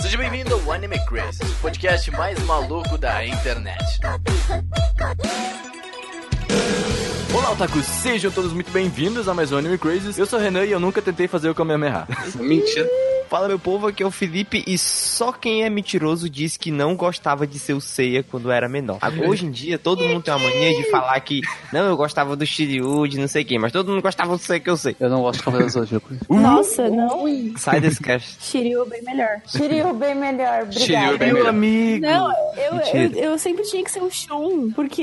Seja bem-vindo ao Anime Crazy, o podcast mais maluco da internet. Olá, otakus! Sejam todos muito bem-vindos a mais um Anime Crazy. Eu sou o Renan e eu nunca tentei fazer o Kamehameha. Mentira. Fala meu povo, aqui é o Felipe e só quem é mentiroso diz que não gostava de ser o Seiya quando era menor. Hoje em dia todo mundo tem uma mania de falar que não, eu gostava do Shiryu, de não sei quem, mas todo mundo gostava do Seiya que eu sei. Eu não gosto de Cavaleiros do Zodíaco. Nossa, não. Sai desse cast. Shiryu bem melhor. Shiryu bem melhor, Shiryu obrigada. bem melhor. amigo! Não, eu, eu, eu sempre tinha que ser o Shun, porque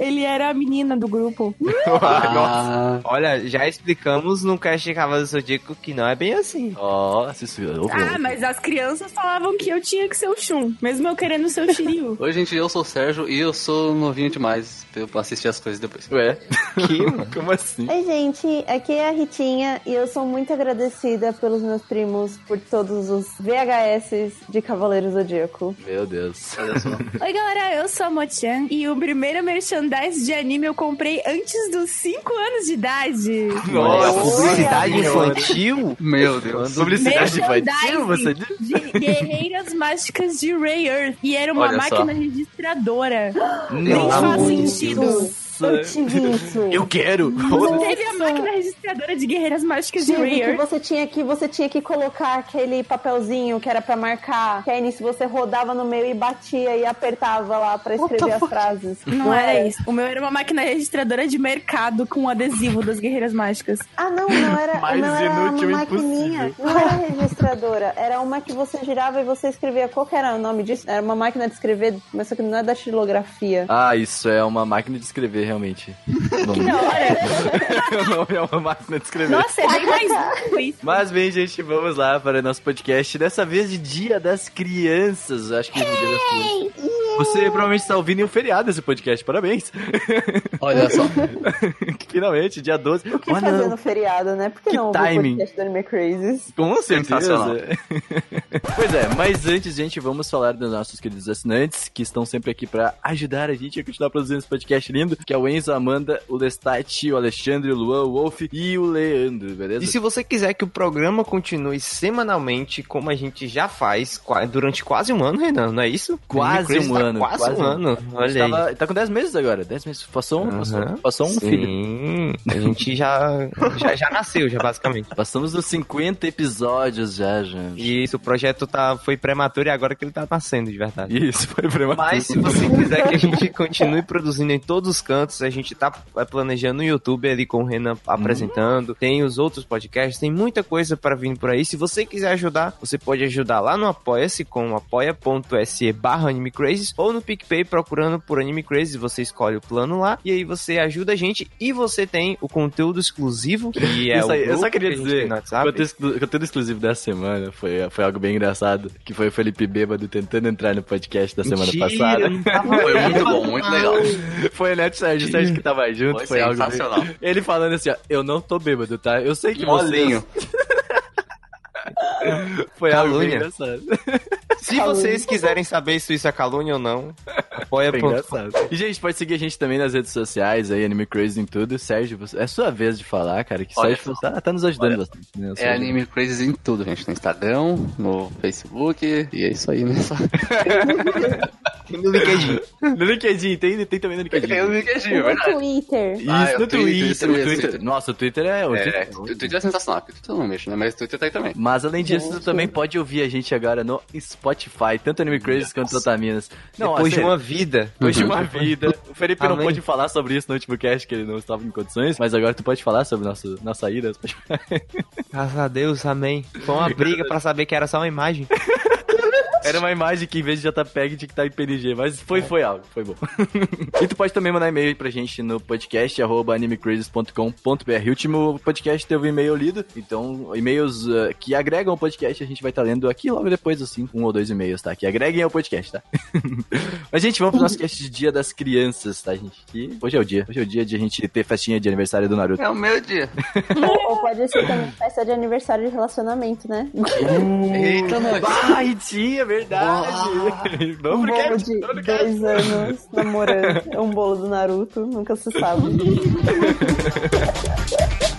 ele era a menina do grupo. Ah, Olha, já explicamos no cast de Cavalo do Zodíaco que não é bem assim. Nossa, isso é Ah, mas as crianças falavam que eu tinha que ser o Shun, mesmo eu querendo ser o Shiryu. Oi, gente, eu sou o Sérgio e eu sou novinho demais pra eu assistir as coisas depois. Ué, Que, como assim? Oi, gente, aqui é a Ritinha e eu sou muito agradecida pelos meus primos por todos os VHS de Cavaleiros do Zodíaco. Meu Deus. Olha só. Oi, galera, eu sou a Mochan e o primeiro merchandise de anime eu comprei antes dos 5 anos de idade. Nossa, Publicidade Olha, infantil? Meu Deus. Publicidade infantil, você disse? de Guerreiras Mágicas de Ray Earth. E era uma Olha só. máquina registradora. Nem Não, faz muito. Sentido. Eu tive isso. Eu quero! Você teve a máquina registradora de Guerreiras Mágicas de Tive que Earth. você tinha que você tinha que colocar aquele papelzinho que era pra marcar, que aí nisso você rodava no meio e batia e apertava lá pra escrever as frases. Não era isso. O meu era uma máquina registradora de mercado com adesivo das Guerreiras Mágicas. Ah, não, não era, Mais não era uma maquininha. impossível. Não era registradora. Era uma que você girava e você escrevia. Qual que era o nome disso? Era uma máquina de escrever, mas só que não é da xilografia. Ah, isso é uma máquina de escrever, realmente. O nome, Da hora. o nome é uma máquina de escrever. Nossa, é bem mais isso. Mas bem, gente, vamos lá para o nosso podcast. Dessa vez de Dia das Crianças. Acho que é Dia das Crianças. Você provavelmente está ouvindo em um feriado esse podcast. Parabéns. Olha só. Finalmente, dia 12. O que Oh, fazer não. no feriado, né? Por que, Que não ouvir timing. o podcast do Anime Crazes? Com certeza. Pois é, mas antes, gente, vamos falar dos nossos queridos assinantes que estão sempre aqui pra ajudar a gente a continuar produzindo esse podcast lindo, que é o Enzo, Amanda, o Lestat, o Alexandre, o Luan, o Wolf e o Leandro, beleza? E se você quiser que o programa continue semanalmente, como a gente já faz durante quase um ano, Renan, não é isso? Quase um tá ano, Quase, quase um ano. Olha aí. tava- tá com 10 meses agora, 10 meses. Passou um, passou, passou um filho. Sim, a gente já, já, já nasceu, já basicamente. Passamos dos 50 episódios já, gente. E isso, o projeto tá, foi prematuro e agora que ele tá nascendo de verdade. Isso, foi prematuro. Mas se você quiser que a gente continue produzindo em todos os cantos, a gente tá é, planejando no YouTube ali com o Renan apresentando, tem os outros podcasts, tem muita coisa para vir por aí. Se você quiser ajudar, você pode ajudar lá no Apoia-se com apoia.se barra ou no PicPay procurando por Anime Crazes, você escolhe o plano lá e aí você ajuda a gente e você tem o conteúdo exclusivo, que é Isso o aí, eu grupo só queria que a dizer, WhatsApp. conteúdo, exclu- conteúdo exclusivo da semana foi, foi algo bem engraçado, que foi o Felipe Bêbado tentando entrar no podcast da semana Mentira, passada. não tava Foi muito bom, muito legal. Foi o Neto Sérgio, o Sérgio que tava junto, Foi foi, algo sensacional. Ele falando assim, ó, eu não tô bêbado, tá? Eu sei que Molinho. vocês... Foi algo Calúnia. engraçado. Se vocês quiserem saber se isso é calúnia ou não, Foi apoia.com. engraçado. E, gente, pode seguir a gente também nas redes sociais, aí, Anime Crazy em tudo. Sérgio, você- é sua vez de falar, cara, que Olha Sérgio tá, tá nos ajudando Olha, bastante. Né, É. Anime Crazes em tudo, gente. No Instagram, no Facebook. E é isso aí, né? Só... No LinkedIn. No LinkedIn, tem, tem também no LinkedIn. Tem o LinkedIn, é No verdade. Twitter. Isso, Ah, é no Twitter, Twitter, isso no Twitter. Twitter. Nossa, o Twitter é... O É, Twitter- o Twitter é sensacional. porque o Twitter não mexo, né? Mas o Twitter tá aí também. Mas além disso, tu também pode ouvir a gente agora no Spotify, tanto Anime Crazy quanto Otaminas. Não, Depois a de uma vida. Depois de uma vida. O Felipe não pôde falar sobre isso no último cast, que ele não estava em condições, mas agora tu pode falar sobre nosso, nossa ida. Spotify. Graças a Deus, amém. Foi uma briga pra saber que era só uma imagem. Era uma imagem que em vez de JPEG tinha que estar em PNG, mas foi, foi algo, foi bom. e tu pode também mandar e-mail pra gente no podcast, arroba animecrazes.com.br. O último podcast teve um e-mail lido, então e-mails uh, que agregam o podcast a gente vai estar lendo aqui logo depois, assim, um ou dois e-mails, tá? Que agreguem ao podcast, tá? mas, gente, vamos pro nosso cast de Dia das Crianças, tá, gente? Que hoje é o dia. Hoje é o dia de a gente ter festinha de aniversário do Naruto. É o meu dia. Ou, ou pode ser também festa de aniversário de relacionamento, né? Eita, nós. Ai, tia, é verdade! Um bolo de vamos pro cast. dois anos namorando. É um bolo do Naruto, nunca se sabe.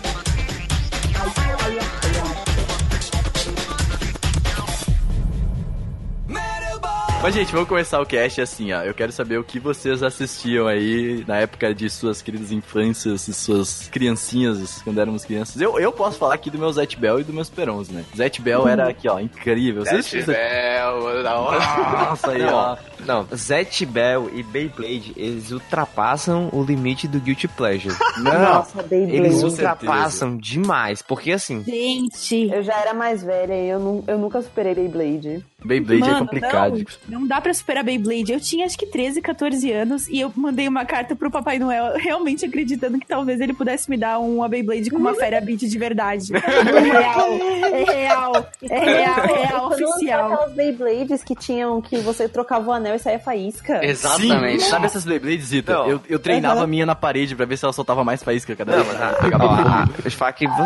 Mas, gente, vamos começar o cast assim, ó. Eu quero saber o que vocês assistiam aí na época de suas queridas infâncias e suas criancinhas, quando éramos crianças. Eu, eu posso falar aqui do meu Zet Bell e do meus Perons, né? Zet Bell era aqui, ó, incrível. Vocês Zet Bell, da hora. Nossa, aí, ó. Não, Zet Bell e Beyblade, eles ultrapassam o limite do Guilty Pleasure. Nossa, Beyblade. Eles ultrapassam demais, porque assim, Gente. Eu já era mais velha e eu, nu- eu nunca superei Beyblade. Beyblade é Mano, complicado. Não, não dá pra superar Beyblade. Eu tinha acho que 13, 14 anos e eu mandei uma carta pro Papai Noel, realmente acreditando que talvez ele pudesse me dar uma Beyblade com uma Fera Beat de verdade. É real, é real, é real, é real, Quando lançou oficial. aquelas Beyblades que tinham que você trocava o anel e saía faísca. Exatamente. Sim, sabe essas Beyblades, Zita? Eu, eu treinava a Uhum. minha na parede pra ver se ela soltava mais faísca cada vez. mas a, Pegava ó, fogo. a,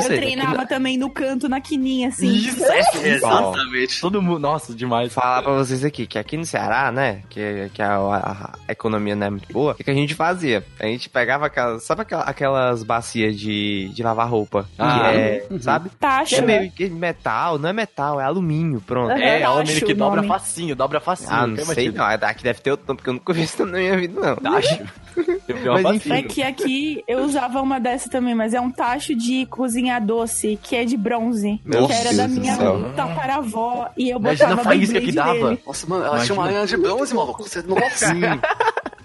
eu treinava também no canto, na quininha, assim. Isso, é, Exatamente. Todo mundo, nossa, demais. falar pra vocês aqui que aqui no Ceará, né, que, que a, a- a economia não é muito boa, o que, que a gente fazia? A gente pegava aquelas, sabe aquela- aquelas bacias de, de lavar roupa? Ah. que é, sabe? Tacho, Que é né? meio que metal, não é metal, é alumínio, pronto. É, Tacho, meio que dobra nome. facinho, dobra facinho. Ah, não sei não, aqui deve ter outro nome, porque eu nunca vi isso na minha vida, não. Tacho. Eu vi uma Mas enfim. É que aqui eu usava uma dessa também, mas é um tacho de cozinhar doce, que é de bronze. Meu que era da Deus minha tataravó. E eu botava faísca que dava. nele. Nossa, mano, ela tinha uma linha de bronze, maluco. Você, nossa. Sim.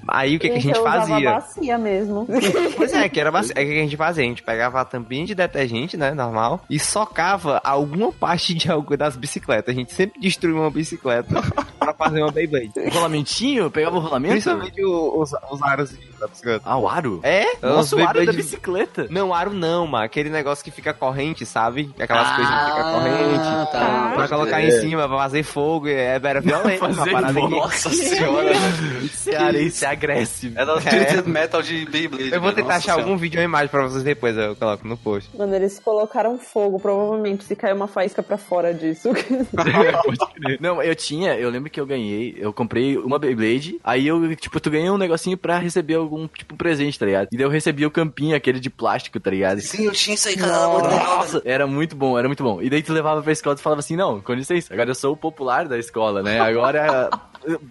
Aí o que, que a gente usava fazia? bacia mesmo. Pois é, que era baci- é o que a gente fazia. A gente pegava a tampinha de detergente, né, normal, e socava alguma parte de algo das bicicletas. A gente sempre destruía uma bicicleta pra fazer uma Beyblade. O rolamentinho? Pegava o rolamento? Principalmente os, os aros da bicicleta. Ah, o aro? É? Nossa, os o aro da Beyblade- bicicleta. Não, aro não, mano. Aquele negócio que fica corrente, sabe? Aquelas coisas que fica corrente. tá. Pra colocar em cima, pra fazer fogo, é, era violento. Fazer uma parada que- Nossa senhora, velho. Cearense agressivo. Era o Twisted Metal de Beyblade. Eu vou tentar Nossa achar algum vídeo ou imagem pra vocês depois, eu coloco no post. Mano, eles colocaram fogo, provavelmente, se caiu uma faísca pra fora disso. Não, eu tinha, eu lembro que eu ganhei, eu comprei uma Beyblade, aí eu, tipo, tu ganhei um negocinho pra receber algum, tipo, presente, tá ligado? E daí eu recebi o campinho, aquele de plástico, tá ligado? Sim, eu tinha isso aí, cara. Muito legal, Nossa, era muito bom, era muito bom. E daí tu levava pra escola e falava assim, não, com licença, agora eu sou o popular da escola, né? Agora,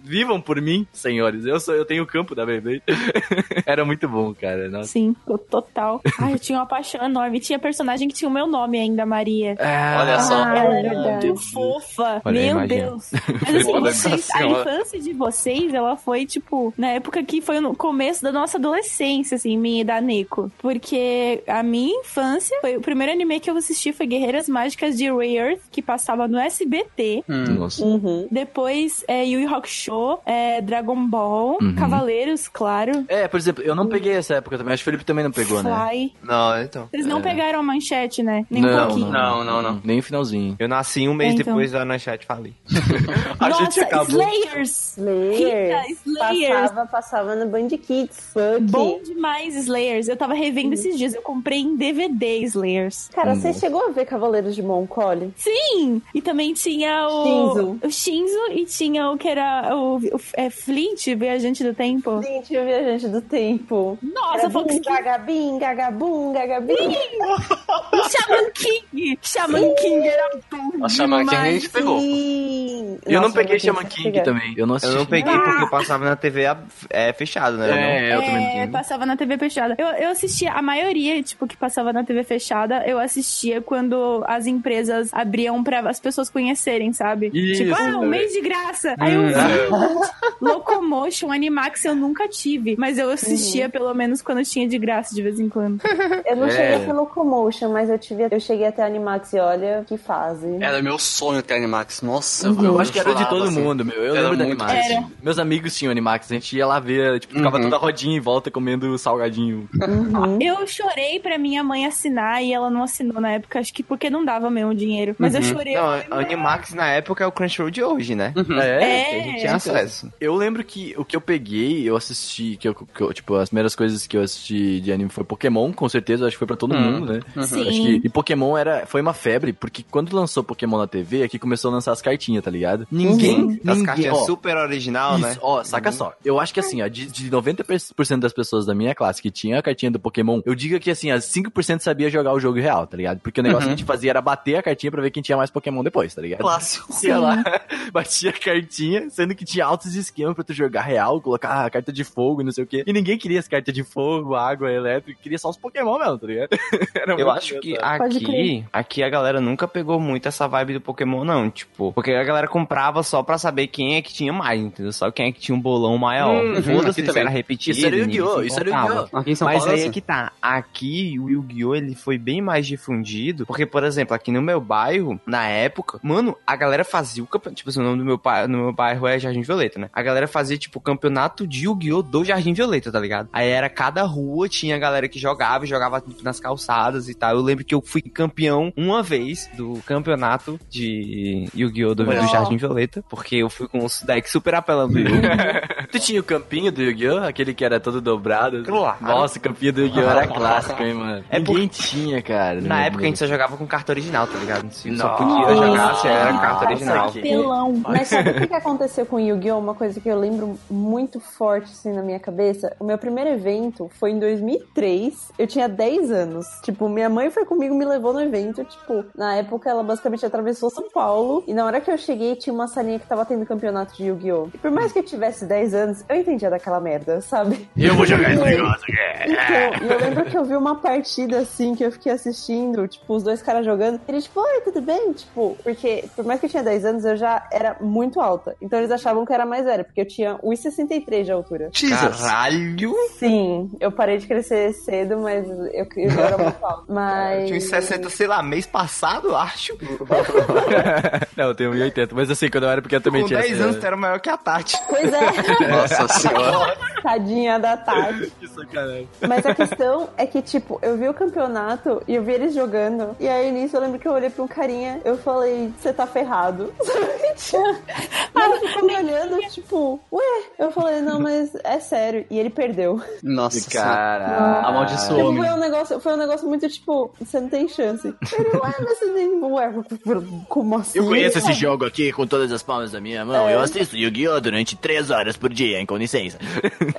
vivam por mim, senhores, eu sou, eu tenho o campo da Beyblade. era muito bom, cara, nossa. Sim, total. Ai, eu tinha uma paixão enorme. Tinha personagem que tinha o meu nome ainda, Maria. Olha só. Ah, Ela é era verdade. muito fofa. Olha Meu imagina. Deus. Mas assim, vocês, a senhora. infância de vocês, ela foi, tipo, na época que foi no começo da nossa adolescência, assim, minha e da Nico. Porque a minha infância, foi o primeiro anime que eu assisti foi Guerreiras Mágicas de Ray Earth, que passava no SBT. Nossa. Uhum. Depois, é, Yu Yu Hakusho, é, Dragon Ball, Uhum. Cavaleiros, claro. É, por exemplo, eu não peguei essa época também, acho que o Felipe também não pegou, né? Fly. Não, então. Vocês não pegaram a manchete, né? Nem um não, pouquinho. Não, não, não. Nem o finalzinho. Eu nasci um mês É, então. depois da Manchete falei. A Nossa, gente acabou. Slayers! Slayers. Rita, Slayers. Passava, passava no Band Kids. Fuck. Bom demais, Slayers. Eu tava revendo esses dias. Eu comprei em DVD Slayers. Cara, você chegou a ver Cavaleiros de Moncole? Sim! E também tinha o. Shinzo. O Shinzo e tinha o que era o, o é, Flint, Viajante do Tempo. Gente, o Viajante do Tempo. Nossa, Era Fox Kids. gagabim, gagabum, gagabim. E Shaman King! Shaman King era bom. A Shaman King a gente pegou. Sim. Eu não Nossa, peguei eu Shaman que King pegar. também. Eu não assisti. Eu não peguei porque passava na TV é, fechado, né? É, eu também É, não. passava na TV fechada. Eu, eu assistia, a maioria, tipo, que passava na TV fechada, eu assistia quando as empresas abriam pra as pessoas conhecerem, sabe? Isso, tipo, ah, um é. mês de graça. Aí eu vi Locomotion, Animax eu nunca tive, mas eu assistia pelo menos quando tinha de graça de vez em quando. Eu não É. cheguei a ter Locomotion, mas eu, tive, eu cheguei até Animax e olha que fase. Era meu sonho ter Animax. Nossa, Eu acho que era de todo assim. mundo, meu. Eu Era lembro da Animax. Era. Meus amigos tinham Animax, a gente ia lá ver, tipo, ficava Uhum. toda rodinha em volta comendo salgadinho. Uhum. Eu chorei pra minha mãe assinar e ela não assinou na época, acho que porque não dava mesmo dinheiro. Mas eu chorei. Não, eu Animax na época é o Crunchyroll de hoje, né? É. Que a gente tinha acesso. Eu lembro que o que eu peguei, eu assisti, que eu, que eu- tipo, as primeiras coisas que eu assisti de anime foi Pokémon, com certeza, acho que foi pra todo mundo, né? Sim. Acho que, e Pokémon era, foi uma febre, porque quando lançou Pokémon na TV, aqui começou a lançar as cartinhas, tá ligado? ligado? Ninguém, As ninguém, cartinhas ó, super original, isso, né? ó, saca só. Eu acho que assim, ó, de, de 90% das pessoas da minha classe que tinha a cartinha do Pokémon, eu digo que assim, as 5% sabia jogar o jogo real, tá ligado? Porque o negócio que a gente fazia era bater a cartinha pra ver quem tinha mais Pokémon depois, tá ligado? Clássico. Ia lá, batia a cartinha, sendo que tinha altos esquemas pra tu jogar real, colocar a carta de fogo e não sei o quê. E ninguém queria as cartas de fogo, água, elétrico, queria só os Pokémon mesmo, tá ligado? Era Eu acho que aqui, aqui a galera nunca pegou muito essa vibe do Pokémon, não. Tipo, porque a galera comprava só pra saber quem é que tinha mais, entendeu? Só quem é que tinha um bolão maior. Foda-se aqui se também. era repetido. Isso era Yu-Gi-Oh! Isso era. Yu-Gi-Oh! Aqui em São Mas Paulo aí é é assim. que tá. Aqui o Yu-Gi-Oh! ele foi bem mais difundido. Porque, por exemplo, aqui no meu bairro, na época, mano, a galera fazia o campeonato. Tipo assim, o nome do meu, pai, no meu bairro é Jardim Violeta, né? A galera fazia, tipo, o campeonato de Yu-Gi-Oh! do Jardim Violeta, tá ligado? Aí era cada rua, tinha a galera que jogava e jogava nas calçadas e tal. Eu lembro que eu fui campeão uma vez do campeonato de Yu-Gi-Oh! do, do. Jardim Violeta. Porque eu fui com os decks super apelando do Yu-Gi-Oh! Tu tinha o campinho do Yu-Gi-Oh! Aquele que era todo dobrado? Claro. Nossa, o campinho do Yu-Gi-Oh! era clássico, hein, mano? É Ninguém tinha, cara. Na época a gente só jogava com carta original, tá ligado? Se só Nossa. podia jogar se era carta Nossa, original. que- Pelão. Mas sabe o que, que aconteceu com Yu-Gi-Oh? Uma coisa que eu lembro muito forte assim na minha cabeça. O meu primeiro evento foi em 2003. Eu tinha 10 anos. Tipo, minha mãe foi comigo, me levou no evento. Tipo, na época ela basicamente atravessou São Paulo. E na hora que eu cheguei, tinha uma salinha que tava tendo campeonato de Yu-Gi-Oh! E por mais que eu tivesse 10 anos, eu entendia daquela merda, sabe? Eu vou jogar esse negócio. Então, e eu lembro que eu vi uma partida assim que eu fiquei assistindo, tipo, os dois caras jogando. E eles, tipo, oi, tudo bem? Tipo, porque por mais que eu tinha 10 anos, eu já era muito alta. Então eles achavam que eu era mais velha, porque eu tinha 1,63 de altura. Caralho! Sim, eu parei de crescer cedo, mas eu, eu já era muito alta. Mas. Tinha uns 60, sei lá, mês passado, acho. Não, eu tenho 1,80. Mas assim, quando eu era pequeno também Com tinha 10 essa- anos tu era maior que a Tati. Pois é, Nossa senhora. Tadinha da Tati. Que sacanagem. Mas a questão é que, tipo, eu vi o campeonato e eu vi eles jogando. E aí, nisso, eu lembro que eu olhei pra um carinha, eu falei, você tá ferrado. e ele ficou me olhando, tipo, ué? Eu falei, não, mas é sério. E ele perdeu. Nossa. Caralho. Amaldiçoou. Tipo, foi um negócio, foi um negócio muito, tipo, você não tem chance. Ele, ué, mas você tem. Ué, como assim? Eu conheço esse jogo aqui com todas as palmas da minha mão. É. Eu assisto Yu-Gi-Oh! durante 3 horas por dia, hein? Com licença.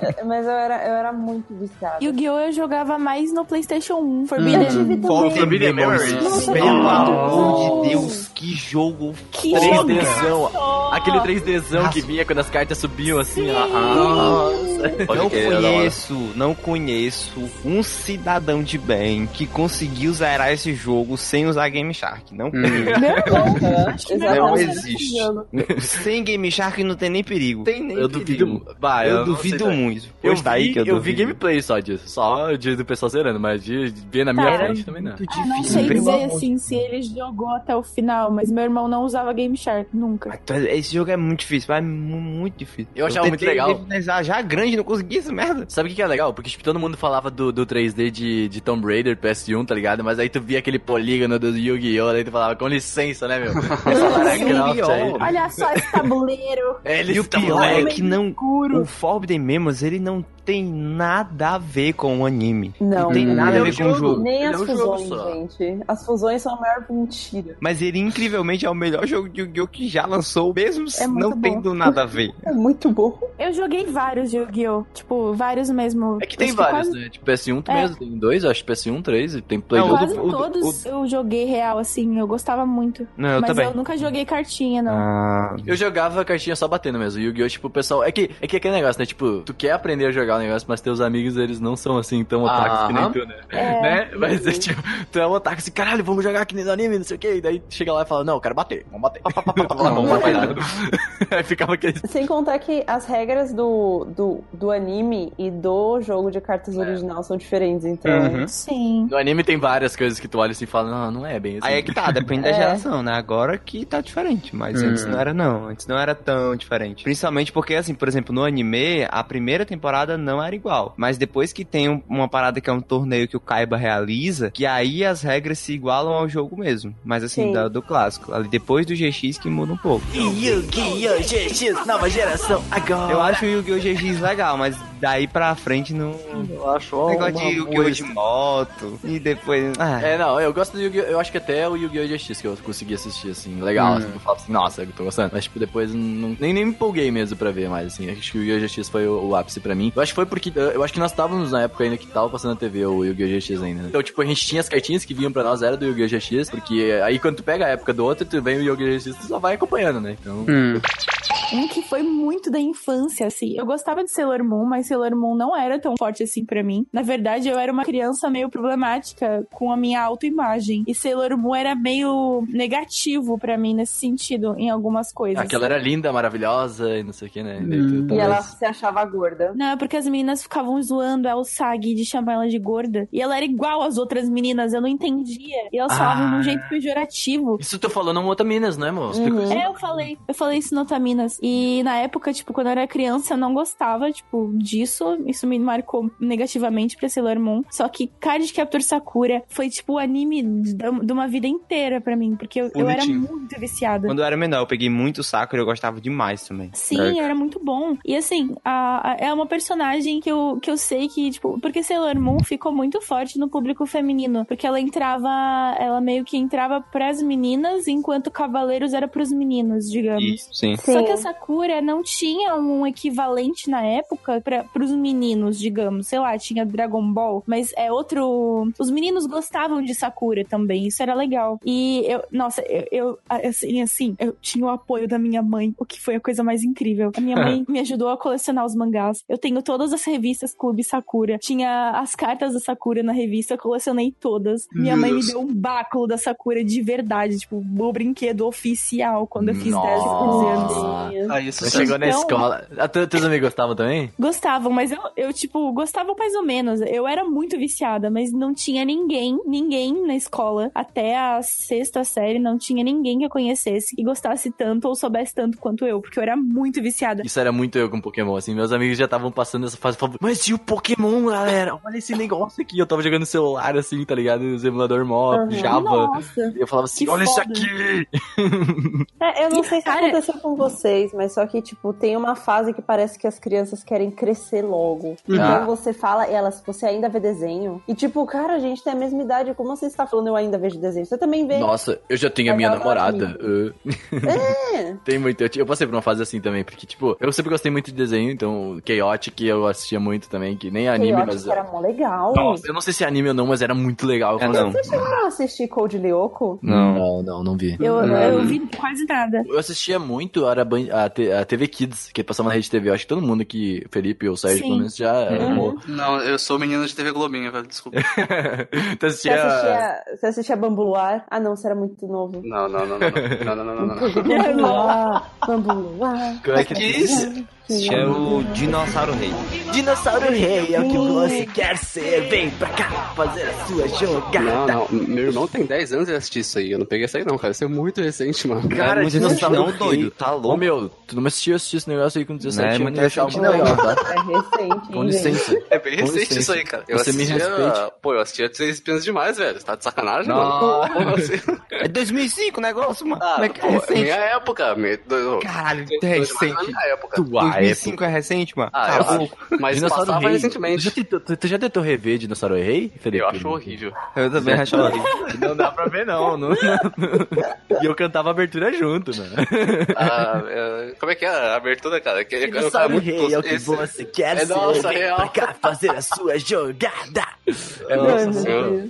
Mas eu era, eu era muito viciada. Yu-Gi-Oh! eu jogava mais no PlayStation 1, Eu Forbidden. tive também. Forbidden Memories. Pelo amor de Deus, que jogo Que 3Dzão. Aquele 3Dzão que vinha quando as cartas subiam assim. Nossa. não conheço, não conheço um cidadão de bem que conseguiu zerar esse jogo sem usar Game Shark. Não conheço. Irmão, exatamente Não existe. sem Game Shark não tem nem perigo. Tem nem Eu perigo. duvido. Bah, Eu, não duvido muito. Eu Pois tá aí vi, que eu, eu vi gameplay só disso. Só de, do pessoal zerando, mas de, de ver na minha Cara, frente também não. Muito Ah, não sei pelo dizer assim se ele jogou até o final, mas meu irmão não usava Game Shark nunca. Esse jogo é muito difícil, é mu- muito difícil. Eu achava muito legal. Já grande, não consegui essa merda. Sabe o que que é legal? Porque, tipo, todo mundo falava do, do 3D de, de Tomb Raider PS1, tá ligado? Mas aí tu via aquele polígono do Yu-Gi-Oh! Aí tu falava, com licença, né, meu? Essa Lara Croft aí. Olha só esse tabuleiro. Eles E o tão pior é que não. escuro. O Forbidden Memories, ele não tem nada a ver com o anime. Não. tem nada a é ver com o jogo. jogo. Nem Ele as é um jogo fusões, só. gente. As fusões são a maior mentira. Mas ele, incrivelmente, é o melhor jogo de Yu-Gi-Oh! que já lançou, mesmo É não bom. tendo nada a ver. É muito bom. Eu joguei vários Yu-Gi-Oh! Tipo, vários mesmo. É que tem Acho vários, quase- né? Tipo, PS1 É. mesmo, tem dois, eu acho PS1, três, e tem Play Não, 2. Quase o todos eu joguei real, assim. Eu gostava muito. Não, eu mas também. eu nunca joguei cartinha, não. Ah, Eu jogava cartinha só batendo mesmo. Yu-Gi-Oh! Tipo, o pessoal. É que, é que aquele negócio, né? Tipo, tu quer aprender a jogar o negócio, mas teus amigos, eles não são assim tão otakus que nem tu, né? É. né? Mas é tipo, tu é um otaku assim, caralho, vamos jogar aqui no anime, não sei o que. E daí chega lá e fala, não, eu quero bater, vamos bater. vamos bater. Aí ficava aquele. Sem contar que as regras do, do, do anime e do jogo de cartas original são diferentes, então. Uhum. Sim. No anime tem várias coisas que tu olha assim e fala, não, não é bem assim. Aí é que tá, depende da É. geração, né? Agora que tá diferente, mas Hum. antes não era não, antes não era tão diferente. Principalmente porque, assim, por exemplo, no anime, a primeira temporada não era igual, mas depois que tem um- uma parada que é um torneio que o Kaiba realiza, que aí as regras se igualam ao jogo mesmo, mas assim, Sim. da- do clássico, ali depois do GX que muda um pouco. Yu-Gi-Oh! GX, nova geração, agora. Eu acho o Yu-Gi-Oh! GX legal, mas daí pra frente não. Eu acho ó, Negócio de Yu-Gi-Oh! de moto. E depois. Ah, É, não, eu gosto do Yu-Gi-Oh! Eu acho que até o Yu-Gi-Oh! GX que eu consegui assistir, assim, legal. Hum. Assim, eu falo assim, nossa, eu tô gostando. Mas, tipo, depois não, nem, nem me empolguei mesmo pra ver mais, assim. Acho que o Yu-Gi-Oh! GX foi o, o ápice pra mim. Eu acho que foi porque, eu acho que nós estávamos na época ainda que tava passando na TV o Yu-Gi-Oh! GX ainda. Então, tipo, a gente tinha as cartinhas que vinham pra nós, era do Yu-Gi-Oh! GX, porque aí quando tu pega a época do outro, tu vem o Yu-Gi-Oh! GX, tu só vai acompanhando, né? Então... Hum. Um que foi muito da infância, assim. Eu gostava de Sailor Moon, mas Sailor Moon não era tão forte assim pra mim. Na verdade, eu era uma criança meio problemática com a minha autoimagem. E Sailor Moon era meio negativo pra mim nesse sentido, em algumas coisas. Aquela era linda, maravilhosa e não sei o que, né? Hum. E ela se achava gorda. Não, é porque as meninas ficavam zoando a Usagi de chamar ela de gorda. E ela era igual às outras meninas, eu não entendia. E elas falavam de Ah. um jeito pejorativo. Isso tu falou no Otaminas, não é, moço? Explica Uhum. É, eu falei. Eu falei isso no Otaminas. E na época, tipo, quando eu era criança, eu não gostava, tipo, disso. Isso me marcou negativamente pra Sailor Moon. Só que Card Captor Sakura foi, tipo, o anime de uma vida inteira pra mim. Porque eu, eu era muito viciada. Quando eu era menor, eu peguei muito saco e eu gostava demais também. Sim, era muito bom. E assim, a, a- é uma personagem que eu, que eu sei que, tipo, porque Sailor Moon ficou muito forte no público feminino. Porque ela entrava, ela meio que entrava pras meninas, enquanto Cavaleiros era pros meninos, digamos. Isso, sim. Só que a Sim. Sakura não tinha um equivalente na época para pros meninos, digamos. Sei lá, tinha Dragon Ball, mas é outro. Os meninos gostavam de Sakura também, isso era legal. E eu, nossa, eu, eu assim, assim, eu tinha o apoio da minha mãe, o que foi a coisa mais incrível. A minha mãe me ajudou a colecionar os mangás. Eu tenho todas as revistas Clube Sakura. Tinha as cartas da Sakura na revista, eu colecionei todas. Minha mãe me deu um báculo da Sakura de verdade, tipo, o brinquedo oficial quando eu fiz 10, 15 anos. Ah, isso Você chegou na Então- escola. Ah, tu- teus amigos gostavam também? Gostavam, mas eu, eu, tipo, gostava mais ou menos. Eu era muito viciada, mas não tinha ninguém, ninguém na escola, até a sexta série, não tinha ninguém que eu conhecesse e gostasse tanto ou soubesse tanto quanto eu, porque eu era muito viciada. Isso era muito eu com Pokémon, assim. Meus amigos já estavam passando essa fase. Falavam, mas e o Pokémon, galera? Olha esse negócio aqui. Eu tava jogando no celular, assim, tá ligado? Os emulador mó, Uhum. Java. Nossa. E eu falava assim, Que olha isso foda. aqui! É, eu não Que sei se cara- aconteceu com vocês, mas só que, tipo, tem uma fase que parece que as crianças querem crescer logo. Ah. Então você fala, elas, você ainda vê desenho? E tipo, cara, a gente tem a mesma idade, como você está falando eu ainda vejo desenho? Você também vê? Nossa, eu já tenho a minha tava namorada. Uh, É. tem muito. Eu, eu passei por uma fase assim também, porque, tipo, eu sempre gostei muito de desenho, então Chaotic eu assistia muito também, que nem anime, eu mas. era mó legal. Nossa, eu não sei se é anime ou não, mas era muito legal. É, não. Você chegou a assistir Code Lyoko? Não. Não, não, não vi. Eu, eu vi quase nada. Eu assistia muito era a, a, TV Kids, que passava na rede TV. Eu acho que todo mundo que, Felipe ou Sérgio, Sim. pelo menos, já Uhum. amou. Não, eu sou menino de TV Globinho, velho. Desculpa. tu Você assistia... assistia, você assistia Bambu Luar? Ah, não, você era muito novo. Não, não, não, não. Não, não, não, não, não. não. Bambu Luar, Bambu Luar. Como é que Que isso? Esse é o Dinossauro Rei. Dinossauro Rei é o que você quer ser. Vem pra cá fazer a sua jogada. Não, não. Meu irmão tem 10 anos e assistiu isso aí. Eu não peguei isso aí, não, cara. Isso é muito recente, mano. Cara, é muito Dinossauro não, Rei. doido. Tá Ô louco. meu, tu não assistiu assistir esse negócio aí com 17 Não é anos muito recente, não. tá? É recente, Com hein, gente? licença. É bem Com recente isso aí, cara. Eu Você me assistia... respeite. Pô, eu assistia Três Espinhas Demais, velho. Você tá de sacanagem, Não. mano? Assim? É 2005 o negócio, mano. Ah, Como é que pô, é recente? minha época. Minha... Caralho, é recente. minha época. Tua 2005 é recente, mano. Ah, Tá eu. Mas Dinossauro passava Rei. recentemente. Tu já, tentou, tu, tu já tentou rever Dinossauro Rei, Felipe? Eu acho horrível. Eu também acho horrível. Não dá pra ver, não. não, não. E eu cantava abertura junto, mano. Ah, é, como é que é a abertura, cara? Que, Dinossauro muito Rei é o que esse- você quer É ser. nossa, Vem real. pra cá fazer a sua jogada. É nossa senhora.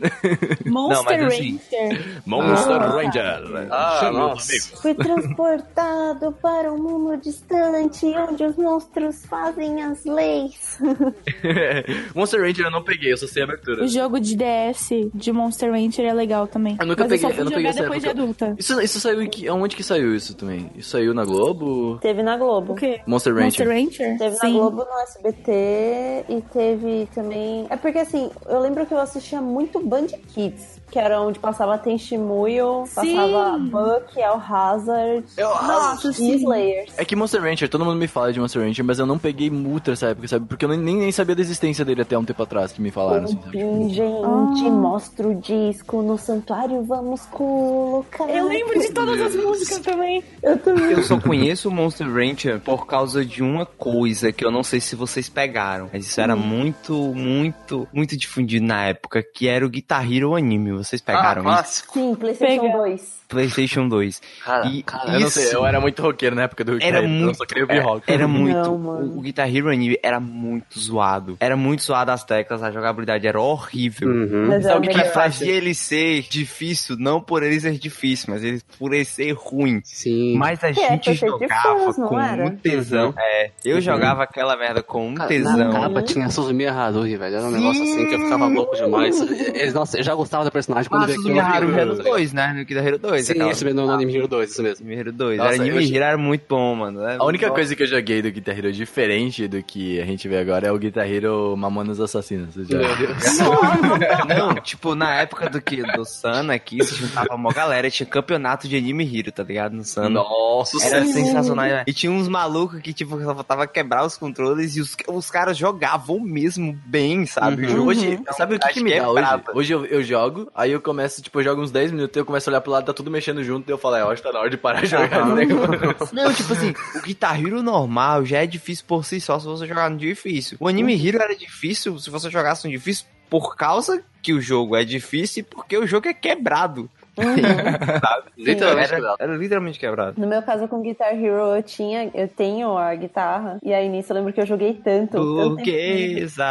Monster assim- Ranger. Monster Ah. Ranger. Ah, nossa. Fui transportado para um mundo distante onde os monstros fazem as leis. Monster Ranger eu não peguei, eu só sei a abertura. O jogo de DS de Monster Ranger é legal também. Eu nunca Mas peguei- eu só fui eu não peguei essa depois de época. adulta. Isso, isso saiu em que, onde que saiu isso também? Isso saiu na Globo? Teve na Globo. O quê? Monster Ranger. Monster Ranger? Teve Sim. na Globo, no SBT e teve também. É porque assim, eu lembro que eu assistia muito Band Kids. Que era onde passava Tenshimuyo, passava Buck, El Hazard Nossa, e sim. Slayers. É que Monster Rancher, todo mundo me fala de Monster Rancher, mas eu não peguei multa nessa época, sabe? Porque eu nem, nem sabia da existência dele até um tempo atrás que me falaram. Assim, sabe? Sim, gente, mostra o disco no santuário, vamos colocar. Eu lembro de todas as músicas também. Eu também. Eu só conheço o Monster Rancher por causa de uma coisa que eu não sei se vocês pegaram. Mas isso era muito, muito, muito difundido na época, que era o Guitar Hero anime. Vocês Ah, pegaram isso? clássico. Sim, PlayStation Pega. 2. PlayStation 2. Cara, E cara, Eu não sei, isso eu era muito roqueiro na época do era então eu muito. só queria ouvir é, rock. Era muito. Não, o, o Guitar Hero anime era muito zoado. Era muito zoado as teclas, a jogabilidade era horrível. Uhum. Mas era Sabe o que fazia ele ser difícil? Não por ele ser difícil, mas ele por ele ser ruim. Sim. Mas a é, gente jogava não com era? um tesão. É, eu Uhum. jogava aquela merda com um Cara, tesão. Na capa tinha Suzumi Haruhi, velho. Era um negócio assim que eu ficava louco demais. Eles- Nossa, eu já gostava da personagem quando Ah, eu vi Suzumi aquilo, Haruhi eu- Hero 2, né? No Guitar Hero 2. Sim, aquela- esse mesmo no Anime Hero 2, isso mesmo. Anime Hero 2. Nossa, era Anime eu- Hero era muito bom, mano. É A única muito coisa que eu joguei do Guitar Hero diferente do que a gente vê agora é o Guitar Hero Mamonas Assassinas. Já... Meu Deus. Não, tipo, na época do que do Sun aqui, se juntava uma galera, tinha campeonato de anime hero, tá ligado? No Sun. Nossa, Era sim. sensacional. né? E tinha uns malucos que, tipo, só faltava quebrar os controles e os, os caras jogavam mesmo bem, sabe? Jogo Hoje, sabe o que, que me é dá hoje? prata. Hoje eu, eu jogo, aí eu começo, tipo, eu jogo uns 10 minutos, eu começo a olhar pro lado, tá tudo mexendo junto, e eu falo, é, eu acho que tá na hora de parar de jogar negócio. Não, tipo assim, o Guitar Hero normal já é difícil por si só se você jogar no difícil. O Anime Hero era difícil se você jogasse no difícil por causa que o jogo é difícil e porque o jogo é quebrado. Literalmente era, quebrado. era literalmente quebrado. No meu caso com Guitar Hero, eu tinha, eu tenho a guitarra. E aí nisso eu lembro que eu joguei tanto. Burguesa.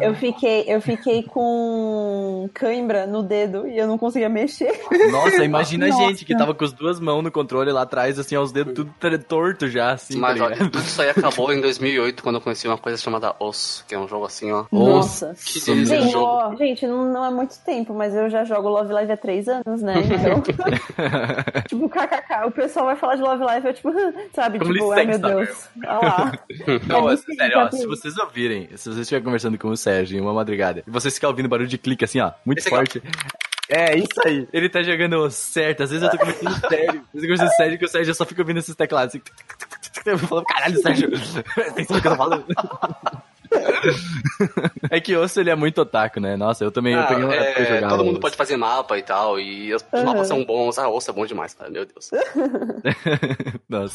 Eu fiquei, eu fiquei com cãibra no dedo e eu não conseguia mexer. Nossa, imagina a Nossa. gente que tava com as duas mãos no controle lá atrás, assim, ó, os dedos tudo torto já, assim, Mas tá olha, tudo isso aí acabou em 2008, quando eu conheci uma coisa chamada Os, que é um jogo assim, ó. Nossa. Que delícia de Gente, jogo. gente não, não é muito tempo, mas eu já jogo Love Live há três anos, né? Então. tipo, kkk. O pessoal vai falar de Love Live, eu tipo, sabe? Com tipo, ai meu Deus. Olha lá. Não, É é sério, ó, se vocês ouvirem, se vocês estiverem conversando com o Sérgio em uma madrugada, e vocês ficarem ouvindo barulho de clique assim, ó, muito Esse aqui, ó. forte. É, isso aí. Ele tá jogando certo. Às vezes eu tô conversando sério. Às vezes eu tô conversando sério que o Sérgio só fica ouvindo esses teclados assim. Eu falo, caralho, Sérgio. No que eu tô falando. É que osso ele é muito otaku, né? Nossa, eu também eu Ah, peguei uma época eu é, jogava todo mundo osso. pode fazer mapa e tal, e os Uhum. mapas são bons. Ah, osso é bom demais, cara, meu Deus. Nossa.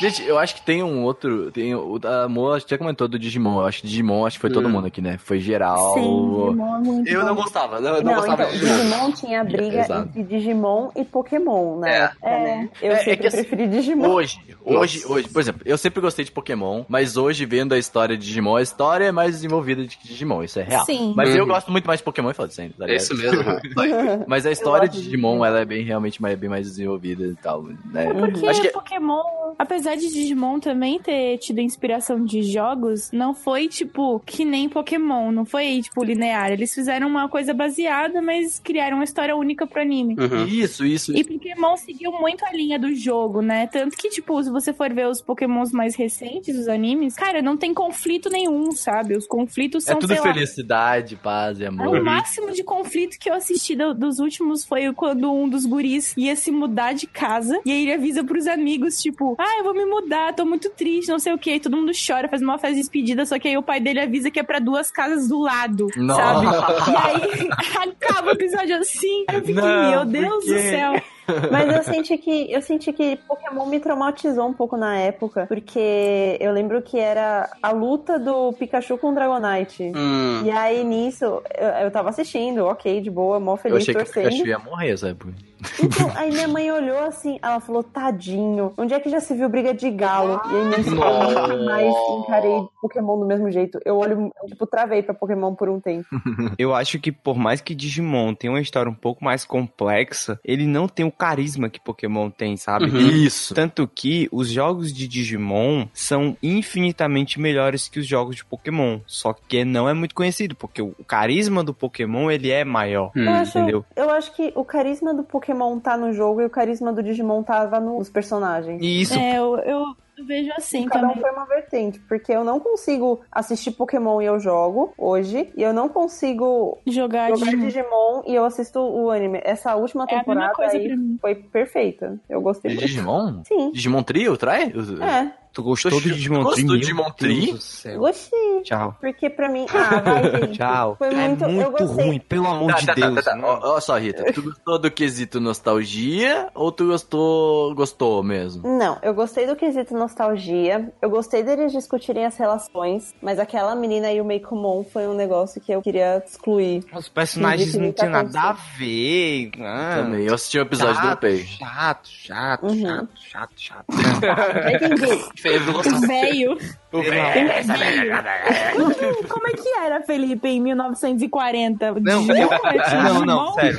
Gente, eu acho que tem um outro. Tem, o a Mo acho que já comentou do Digimon. Eu acho que Digimon acho que foi todo Hum. mundo aqui, né? Foi geral. Sim, Digimon é muito Eu bom. não gostava, não, eu não, Não, gostava então, de Digimon. Digimon tinha a briga Exato. entre Digimon e Pokémon, né? É. Eu É, é sempre que assim, preferi Digimon. Hoje, hoje, Nossa. hoje, por exemplo, eu sempre gostei de Pokémon, mas hoje, vendo a história de Digimon, a história é mais desenvolvida de que Digimon, isso é real. Sim. Mas eu Uhum. gosto muito mais de Pokémon e foda-se ainda, tá É isso mesmo. Mas a história de de Digimon, Digimon. ela é bem, realmente, mais, bem mais desenvolvida e tal, né? Porque Acho que Pokémon, apesar de Digimon também ter tido inspiração de jogos, não foi tipo que nem Pokémon, não foi tipo linear. Eles fizeram uma coisa baseada, mas criaram uma história única pro anime. Uhum. Isso, isso. E Pokémon seguiu muito a linha do jogo, né? Tanto que, tipo, se você for ver os Pokémons mais recentes, os animes, cara, não tem conflito nenhum, sabe? Os conflitos É são, tudo sei lá, felicidade, paz e é amor. o máximo de conflito que eu assisti do- dos últimos foi quando um dos guris ia se mudar de casa e aí ele avisa pros amigos, tipo, ah, eu vou me mudar, tô muito triste, não sei o que. Todo mundo chora, faz uma festa de despedida, só que aí o pai dele avisa que é pra duas casas do lado, Nossa. sabe? E aí acaba o episódio assim. Eu fiquei, Não, meu Deus do céu. Mas eu senti que eu senti que Pokémon me traumatizou um pouco na época, porque eu lembro que era a luta do Pikachu com o Dragonite. Hum. E aí nisso, eu, eu tava assistindo, ok, de boa, mó Eu feliz, achei que o torcendo. Pikachu ia morrer, sabe? Então, aí minha mãe olhou assim, ela falou, tadinho, onde é que já se viu briga de galo? E aí nisso eu nunca mais encarei Pokémon do mesmo jeito. Eu olho, eu, tipo, travei pra Pokémon por um tempo. Eu acho que por mais que Digimon tenha uma história um pouco mais complexa, ele não tem o carisma que Pokémon tem, sabe? Uhum. Isso. Tanto que os jogos de Digimon são infinitamente melhores que os jogos de Pokémon. Só que não é muito conhecido, porque o carisma do Pokémon ele é maior. Hum. Eu acho, entendeu? eu acho que o carisma do Pokémon tá no jogo e o carisma do Digimon tava nos personagens. Isso É, eu, eu, Eu vejo assim Cada um também. foi uma vertente, porque eu não consigo assistir Pokémon e eu jogo hoje, e eu não consigo Jogar, jogar Digimon. Digimon e eu assisto o anime. Essa última É temporada coisa aí foi perfeita. Eu gostei De muito. Digimon? Sim. Digimon Trio, trai? É, Tu gostou do Gostou Digimon do Tree? Meu Digimon Tree? Deus do céu. gostei. Tchau. Porque pra mim. Ah, vai, gente. Tchau. Foi muito. é muito ruim, pelo amor Tá, de tá, tá, Deus. tá, tá. Ó, ó só, Rita. Tu gostou do quesito nostalgia ou tu gostou. gostou mesmo? Não, eu gostei do quesito nostalgia. Eu gostei deles discutirem as relações, mas aquela menina e o Meikumon foi um negócio que eu queria excluir. Os personagens não tinham nada a ver. Ah, Também. Eu assisti um episódio do chato, Upei. Chato, chato, Uhum. chato, chato, chato. Já entendi. Feio, não gostou. Velho. O Como é que era, Felipe, em 1940? Não, Digimon? eu- É não, não, sério.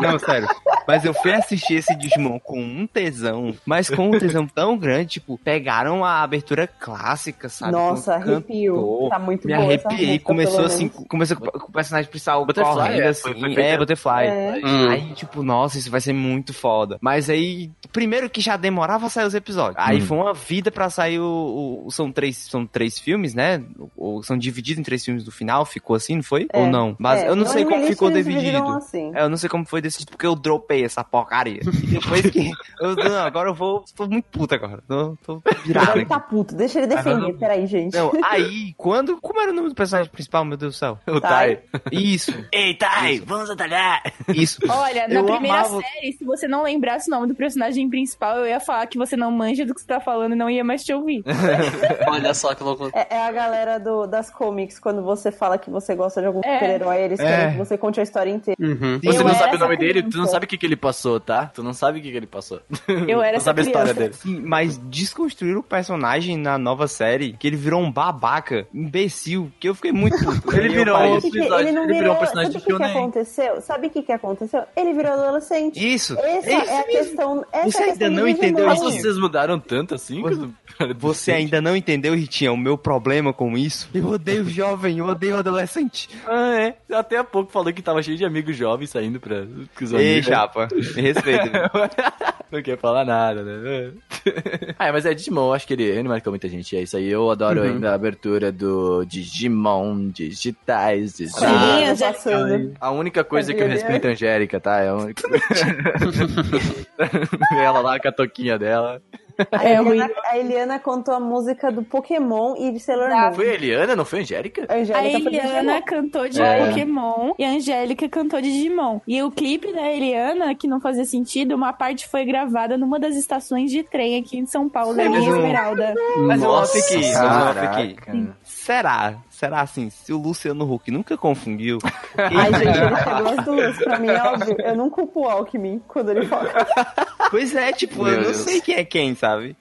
Não, sério. Mas eu fui assistir esse Digimon com um tesão, mas com um tesão tão grande, tipo, pegaram a abertura clássica, sabe? Nossa, o arrepio. cantor. Tá muito Me boa arrepiei, começou assim, começou com o personagem principal Butterfly, correndo é, assim, é, Butterfly. É. Hum. Aí, tipo, nossa, isso vai ser muito foda. Mas aí, primeiro que já demorava a sair os episódios. Aí Hum. foi uma vida pra sair o, o- São três, são três filmes, né? Ou são divididos em três filmes do final, ficou assim, não foi? É, Ou não? Mas é, eu não sei como início ficou dividido. Assim. É, eu não sei como foi decidido, porque eu dropei essa porcaria. E depois que. Eu, não, agora eu vou. Tô muito puta agora. Tô, tô virado Agora ele tá puto. Deixa ele defender. Peraí, gente. Não, aí, quando. Como era o nome do personagem principal, meu Deus do céu? O Tai. Isso, Ei, Tai, vamos atalhar. isso. Olha, na Eu primeira amava- série, se você não lembrasse o nome do personagem principal, eu ia falar que você não manja do que você tá falando e não ia mais te ouvir. Olha só que loucura. É, é a galera do, das comics, quando você fala que você gosta de algum É. super-herói, eles É. querem que você conte a história inteira. Uhum. Você Eu não sabe o nome dele, tu não sabe o que, que ele passou, tá? Tu não sabe o que, que ele passou. Eu era não sabe a história dele. Sim, mas desconstruíram o personagem na nova série, que ele virou um babaca, imbecil, que eu fiquei muito. Ele eu virou um- que episódio, ele não ele virou virou. um personagem sabe de o que, que aconteceu? Sabe o que, que aconteceu? Ele virou adolescente. Isso! Essa é é, isso a mesmo. questão. Essa Você é a ainda questão não do entendeu Mas isso? vocês mudaram tanto assim? cara? Você ainda não entendeu, Ritinha, o meu problema com isso? Eu odeio jovem, eu odeio adolescente. Ah, é. Até há pouco falou que tava cheio de amigos jovens saindo pra. Com os Ei, chapa, me respeita. Não quer falar nada, né? ah, mas é Digimon, eu acho que ele, ele marcou muita gente. É isso aí. Eu adoro ainda a abertura do Digimon, digitais, Sim, design. passando. A única coisa que eu né? respeito é a Angélica, tá? É a única. ela lá com a toquinha dela. A, É Eliana, a Eliana contou a música do Pokémon e de Sailor Moon. Foi a Eliana, não foi a Angélica? A A Angélica de Eliana cantou de É. Pokémon e a Angélica cantou de Digimon. E o clipe da Eliana, que não fazia sentido, uma parte foi gravada numa das estações de trem aqui em São Paulo, linha mesmo? Esmeralda. Mas eu aqui. caraca. Será? Será assim? Se o Luciano Huck nunca confundiu. Ai, gente, ele pegou as duas. Pra mim, é óbvio. Eu não culpo o Alckmin quando ele fala. pois é, tipo, Meu eu não Deus. sei quem é quem, sabe?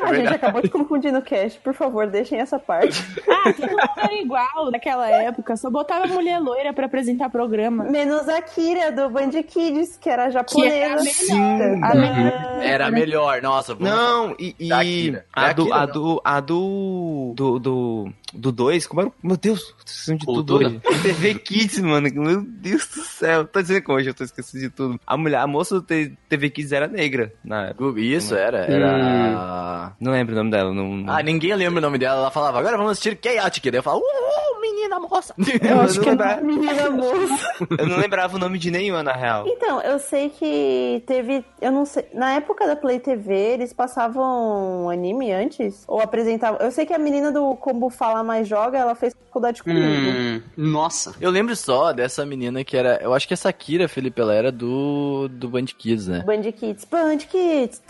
A gente acabou de confundir no cast. Por favor, deixem essa parte. Ah, todo mundo era igual naquela época, só botava mulher loira pra apresentar programa. Menos a Kira do Band Kids, que era japonesa. Sim. A melhor. Era melhor, nossa. vamos- Não, e, e a, do, a não. do. A do. Do. Do. Do 2, como era? o- Meu Deus, tô esquecendo de tudo hoje. TV Kids, mano. Meu Deus do céu. Tô dizendo que hoje eu tô esquecendo de tudo. A mulher, a moça do TV Kids era negra na época. Isso, era. Era. Não lembro o nome dela. Não, não- Ah, ninguém lembra o nome dela. Ela falava, agora vamos assistir Chaotic. Daí eu falava, uh, menina moça. eu, acho que é Menina moça. eu não lembrava o nome de nenhuma, na real. Então, eu sei que teve. Eu não sei. Na época da Play TV, eles passavam anime antes? Ou apresentavam. Eu sei que a menina do Combo Fala Mais Joga, ela fez faculdade comigo. Hum, nossa. Eu lembro só dessa menina que era. Eu acho que essa Kira, Felipe, ela era do, do Band Kids, né? Band Kids, Band Kids.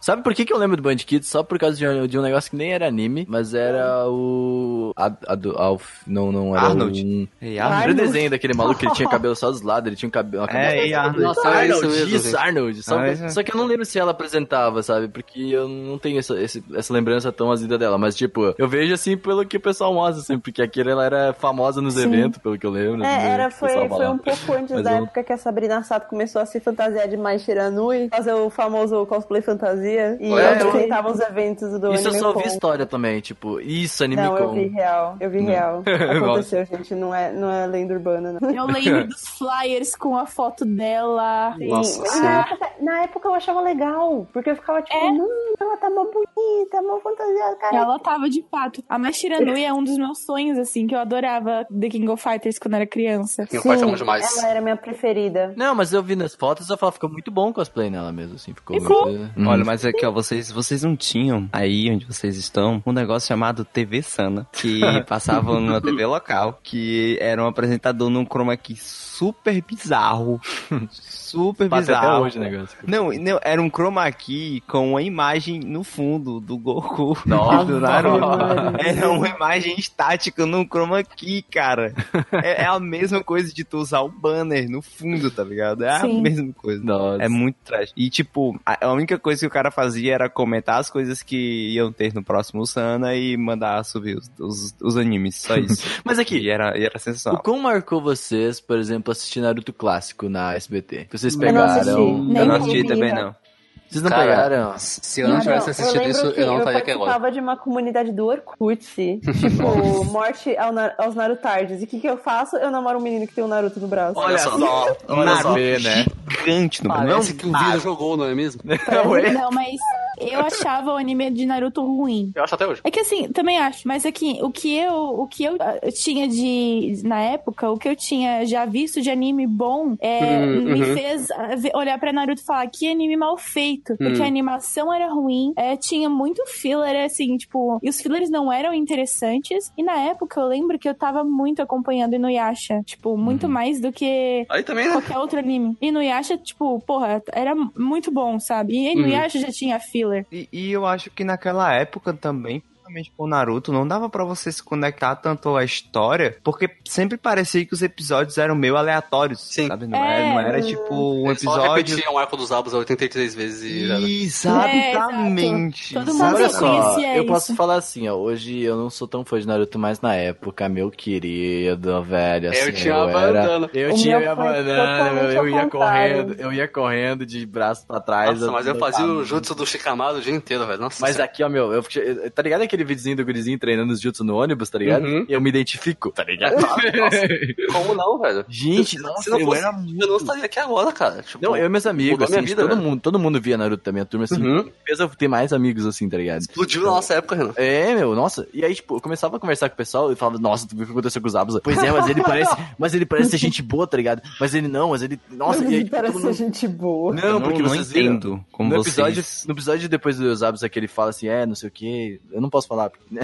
Sabe por que, que eu lembro do Band Kids? Só por causa de um, de um negócio que nem era anime, mas era o. A, a do, Alf. Não, não era. Arnold. Um, Era Arnold. o desenho daquele maluco que ele tinha cabelo só dos lados, ele tinha um cabelo. Uma É, Arnold. Nossa, é isso Arnold, mesmo. isso, gente. Arnold. Só, Ah, só que eu não lembro se ela apresentava, sabe? Porque eu não tenho essa, esse- essa lembrança tão azida dela. Mas, tipo, eu vejo assim pelo que o pessoal mostra, assim, porque aquela ela era famosa nos Sim. eventos, pelo que eu lembro. né, É, era, que o foi, foi um pouco antes Mas da eu- época que a Sabrina Sato começou a se fantasiar de mais Shiranui, fazer o famoso cosplay fantasia. Fazia e É, eu eu- apresentava os eventos do Isso eu Anime só vi Con. história também, tipo, isso, anime Não, eu vi real. Eu vi Não. real. Aconteceu, gente. Não é, não é lenda urbana, não. Eu lembro dos flyers com a foto dela. Sim. Nossa na, Senhora. época, na época eu achava legal, porque eu ficava tipo, É. hum, ela tá mó bonita, mó fantasiosa, cara. Ela tava de fato. A Mashira Nui é um dos meus sonhos, assim, que eu adorava The King of Fighters quando era criança. Meu pai chamou demais. ela era minha preferida. Não, mas eu vi nas fotos e ela ficou muito bom o cosplay nela mesmo, assim. Ficou muito. Uhum. Olha, mas aqui, ó, vocês, vocês não tinham aí onde vocês estão um negócio chamado TV Sana, que passava numa TV local, que era um apresentador num chroma key super bizarro. Super até bizarro. hoje o negócio. Não, não, era um chroma key com uma imagem no fundo do Goku. Nossa. do Naruto. Era uma imagem estática no chroma key, cara. É, é a mesma coisa de tu usar o banner no fundo, tá ligado? É Sim. a mesma coisa. Nossa. É muito trash. E, tipo, a a única coisa que o cara fazia era comentar as coisas que iam ter no próximo Sana e mandar subir os, os, os animes. Só isso. Mas aqui, e era, e era o sensacional. quão marcou vocês, por exemplo, assistir Naruto clássico na SBT? Vocês Eu não assisti. pegaram. Eu não eu assisti também, não. Vocês não Cara, pegaram? Se eu não tivesse assistido lembro isso, que eu não estaria aqui agora. participava de uma comunidade do Orkut, tipo, morte ao Na- aos Narutards. E o que que eu faço? Eu namoro um menino que tem um Naruto no braço. Olha só. Olha só, né? Gigante no Parece não, que o Vira jogou, não é mesmo? Não, mas eu achava o anime de Naruto ruim. Eu acho até hoje. É que assim, também acho, mas aqui, o que eu, o que eu, ah, eu tinha de, na época, o que eu tinha já visto de anime bom, é, Hum, me uhum. fez ah, olhar pra Naruto e falar que anime mal feito, porque Hum. a animação era ruim, é, tinha muito filler, assim, tipo, e os fillers não eram interessantes, e na época eu lembro que eu tava muito acompanhando Inuyasha, tipo, muito mais do que Aí também, né? qualquer outro anime. Inuyasha, tipo, porra, era muito bom, sabe? E Inuyasha já tinha filler. E, e eu acho que naquela época também, principalmente com o Naruto, não dava pra você se conectar tanto à história, porque sempre parecia que os episódios eram meio aleatórios, Sim. sabe? Não, É. era, não era tipo um Eles Só episódio... repetiam o arco dos abos 83 vezes e... era. Exatamente. É. Todo mundo Olha eu só, eu isso. posso falar assim, ó. Hoje eu não sou tão fã de Naruto, mas na época, meu querido, velho. Assim, tinha a era- bandana. Eu O tinha meu, totalmente eu ao ia contrário. correndo, eu ia correndo de braço pra trás. Nossa, mas eu fazia o jutsu do Shikamaru o dia inteiro, velho. Nossa Mas senhora. aqui, ó, meu, eu, tá ligado aquele videozinho do gurizinho treinando os jutsu no ônibus, tá ligado? Uhum. E eu me identifico, tá ligado? Como não, velho? Gente, Se nossa, não eu fosse, era eu não estaria aqui agora, cara. Tipo, Não, eu e meus amigos, assim, vida, todo, velho. mundo, todo mundo via Naruto da minha turma, assim. Uhum. Fez eu ter mais amigos, assim, tá ligado? Explodiu na nossa época, Renan. É, meu, nossa. E aí, tipo, eu começava a conversar com o pessoal e falava, nossa, tu viu o que aconteceu com os Abusa? Pois é, mas ele parece. Mas ele parece ser gente boa, tá ligado? Mas ele não, mas ele. Nossa, e aí, tipo, Parece ser mundo- gente boa. Não, Eu porque não vocês viram. entendo como No vocês... episódio, no episódio depois dos Abusa que ele fala assim, é, não sei o que. Eu não posso falar. porque-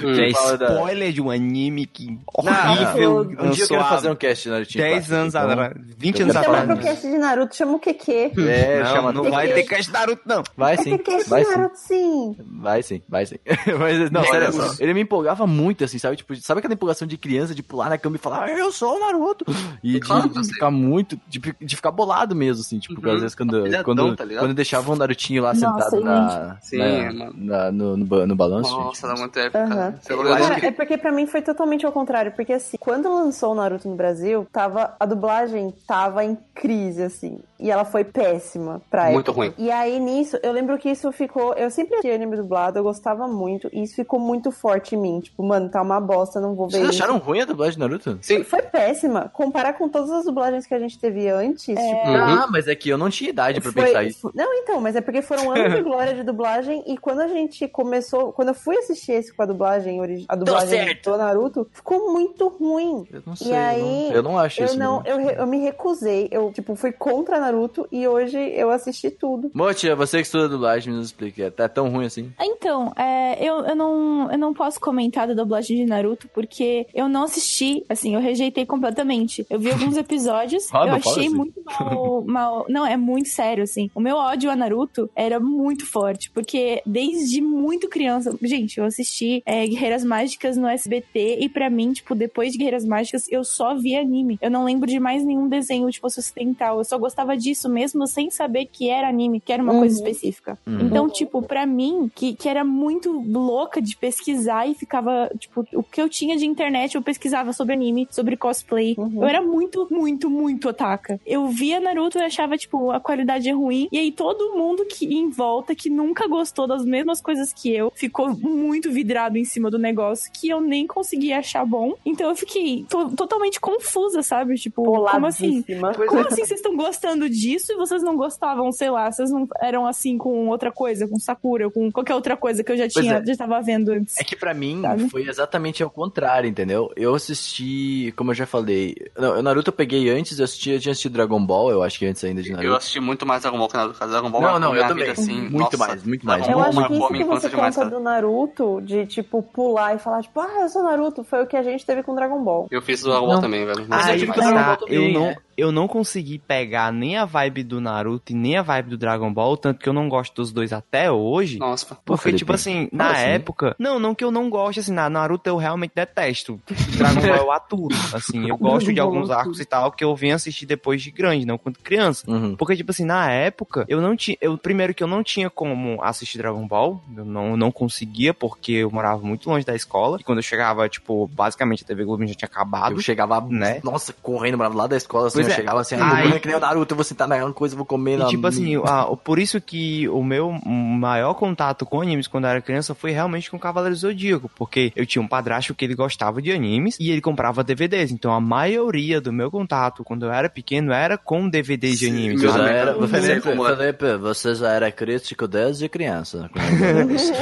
Que é da- spoiler de um anime que Não, horrível. um dia eu quero fazer um cast de Naruto. 10 anos então- atrás, 20 eu anos quero Chama atrás. pro cast de Naruto, chama o Keke. É, Não, chama não vai ter cast Naruto, não. Vai Vai sim, ter cast vai de sim. Naruto, sim. Vai sim, vai sim. Mas, não, sério, só. ele me empolgava muito, assim, sabe? Tipo, sabe aquela empolgação de criança de pular na cama e falar, ah, eu sou o Naruto? E de, Claro, de ficar muito, de, de ficar bolado mesmo, assim, tipo, Uhum. às vezes quando, quando, tá quando deixava o Narutinho lá Nossa, sentado na, Sim, na- na- no, no, no Nossa, era muito épico, Aham. cara. Cara, é porque pra mim foi totalmente ao contrário, porque assim, quando lançou o Naruto no Brasil, tava, a dublagem tava em crise, assim, e ela foi péssima pra Muito época. ruim. E aí nisso, eu lembro que isso ficou, eu sempre assisti anime dublado, eu gostava muito, e isso ficou muito forte em mim, tipo, mano, tá uma bosta, não vou ver Vocês isso. acharam ruim a dublagem de Naruto? Sim. Foi péssima. Comparar com todas as dublagens que a gente teve antes, tipo, Uhum. Ah, mas é que eu não tinha idade pra foi- pensar isso. Não, então, mas é porque foram anos de glória de dublagem e quando a gente começou, quando eu fui assistir esse com a dublagem, a dublagem do Naruto, ficou muito ruim. Eu não sei, E eu aí, não, eu não acho Eu isso. não, eu, re- eu me recusei, eu, tipo, fui contra Naruto e hoje eu assisti tudo. Motia, você que estuda dublagem, me explica. Tá tão ruim assim? Então, é, eu, eu, não, eu não posso comentar da dublagem de Naruto porque eu não assisti, assim, eu rejeitei completamente. Eu vi alguns episódios, Ah, eu achei assim. muito mal, mal. Não, é muito sério, assim. O meu ódio a Naruto era muito forte, porque desde muito criança. Gente, eu assisti é, Guerreiras Mágicas no SBT e pra mim, tipo, depois de Guerreiras Mágicas, eu só vi anime. Eu não lembro de mais nenhum desenho, tipo, ocidental. Eu só gostava gostava disso mesmo sem saber que era anime, que era uma Uhum. coisa específica. Uhum. Então, tipo, pra mim, que, que era muito louca de pesquisar e ficava, tipo, o que eu tinha de internet, eu pesquisava sobre anime, sobre cosplay. Uhum. Eu era muito, muito, muito otaka. Eu via Naruto e achava, tipo, a qualidade é ruim. E aí todo mundo que em volta, que nunca gostou das mesmas coisas que eu, ficou muito vidrado em cima do negócio que eu nem conseguia achar bom. Então eu fiquei to- totalmente confusa, sabe? Tipo, como assim? Como assim vocês estão gostando disso e vocês não gostavam, sei lá, vocês não eram assim com outra coisa, com Sakura, com qualquer outra coisa que eu já tinha, é. já tava vendo antes. É que pra mim Sabe? foi exatamente ao contrário, entendeu? Eu assisti, como eu já falei, não, o Naruto eu peguei antes, eu assisti, eu tinha assistido Dragon Ball, eu acho que antes ainda de Naruto. Eu assisti muito mais Dragon Ball que Naruto. Dragon Ball Não, marcou não, eu também. vida, assim, Muito nossa, mais, muito mais. Dragon Eu acho que isso que você conta do Naruto, de tipo pular e falar, tipo, ah, eu sou Naruto, foi o que a gente teve com Dragon Ball. Eu fiz o Dragon Ball Não. também, velho. Mas eu Aí tive que que o Dragon tá, Ball também, eu não, né? Eu não consegui pegar nem a vibe do Naruto e nem a vibe do Dragon Ball, tanto que eu não gosto dos dois até hoje. Nossa, Pô, Porque, Felipe, tipo assim, na assim. época. Não, não que eu não goste, assim, na Naruto eu realmente detesto. Dragon Ball eu aturo. Assim, eu gosto de alguns arcos e tal que eu vim assistir depois de grande, não quando criança. Uhum. Porque, tipo assim, na época, eu não tinha. Eu, primeiro que eu não tinha como assistir Dragon Ball. Eu não, não conseguia, porque eu morava muito longe da escola. E quando eu chegava, tipo, basicamente a TV Globo já tinha acabado. Eu chegava, Né? nossa, correndo lá da escola, assim, Pois eu é. chegava assim, Aí- ah, é que nem o Naruto, eu vou sentar naquela coisa, eu vou comer E na... tipo assim, a- por isso que o meu maior contato com animes quando eu era criança foi realmente com Cavaleiro do Zodíaco, porque eu tinha um padrasto que ele gostava de animes e ele comprava DVDs, então a maioria do meu contato quando eu era pequeno era com DVDs de Sim, animes. Eu já era, Felipe, como é. Felipe, você já era crítico desde criança.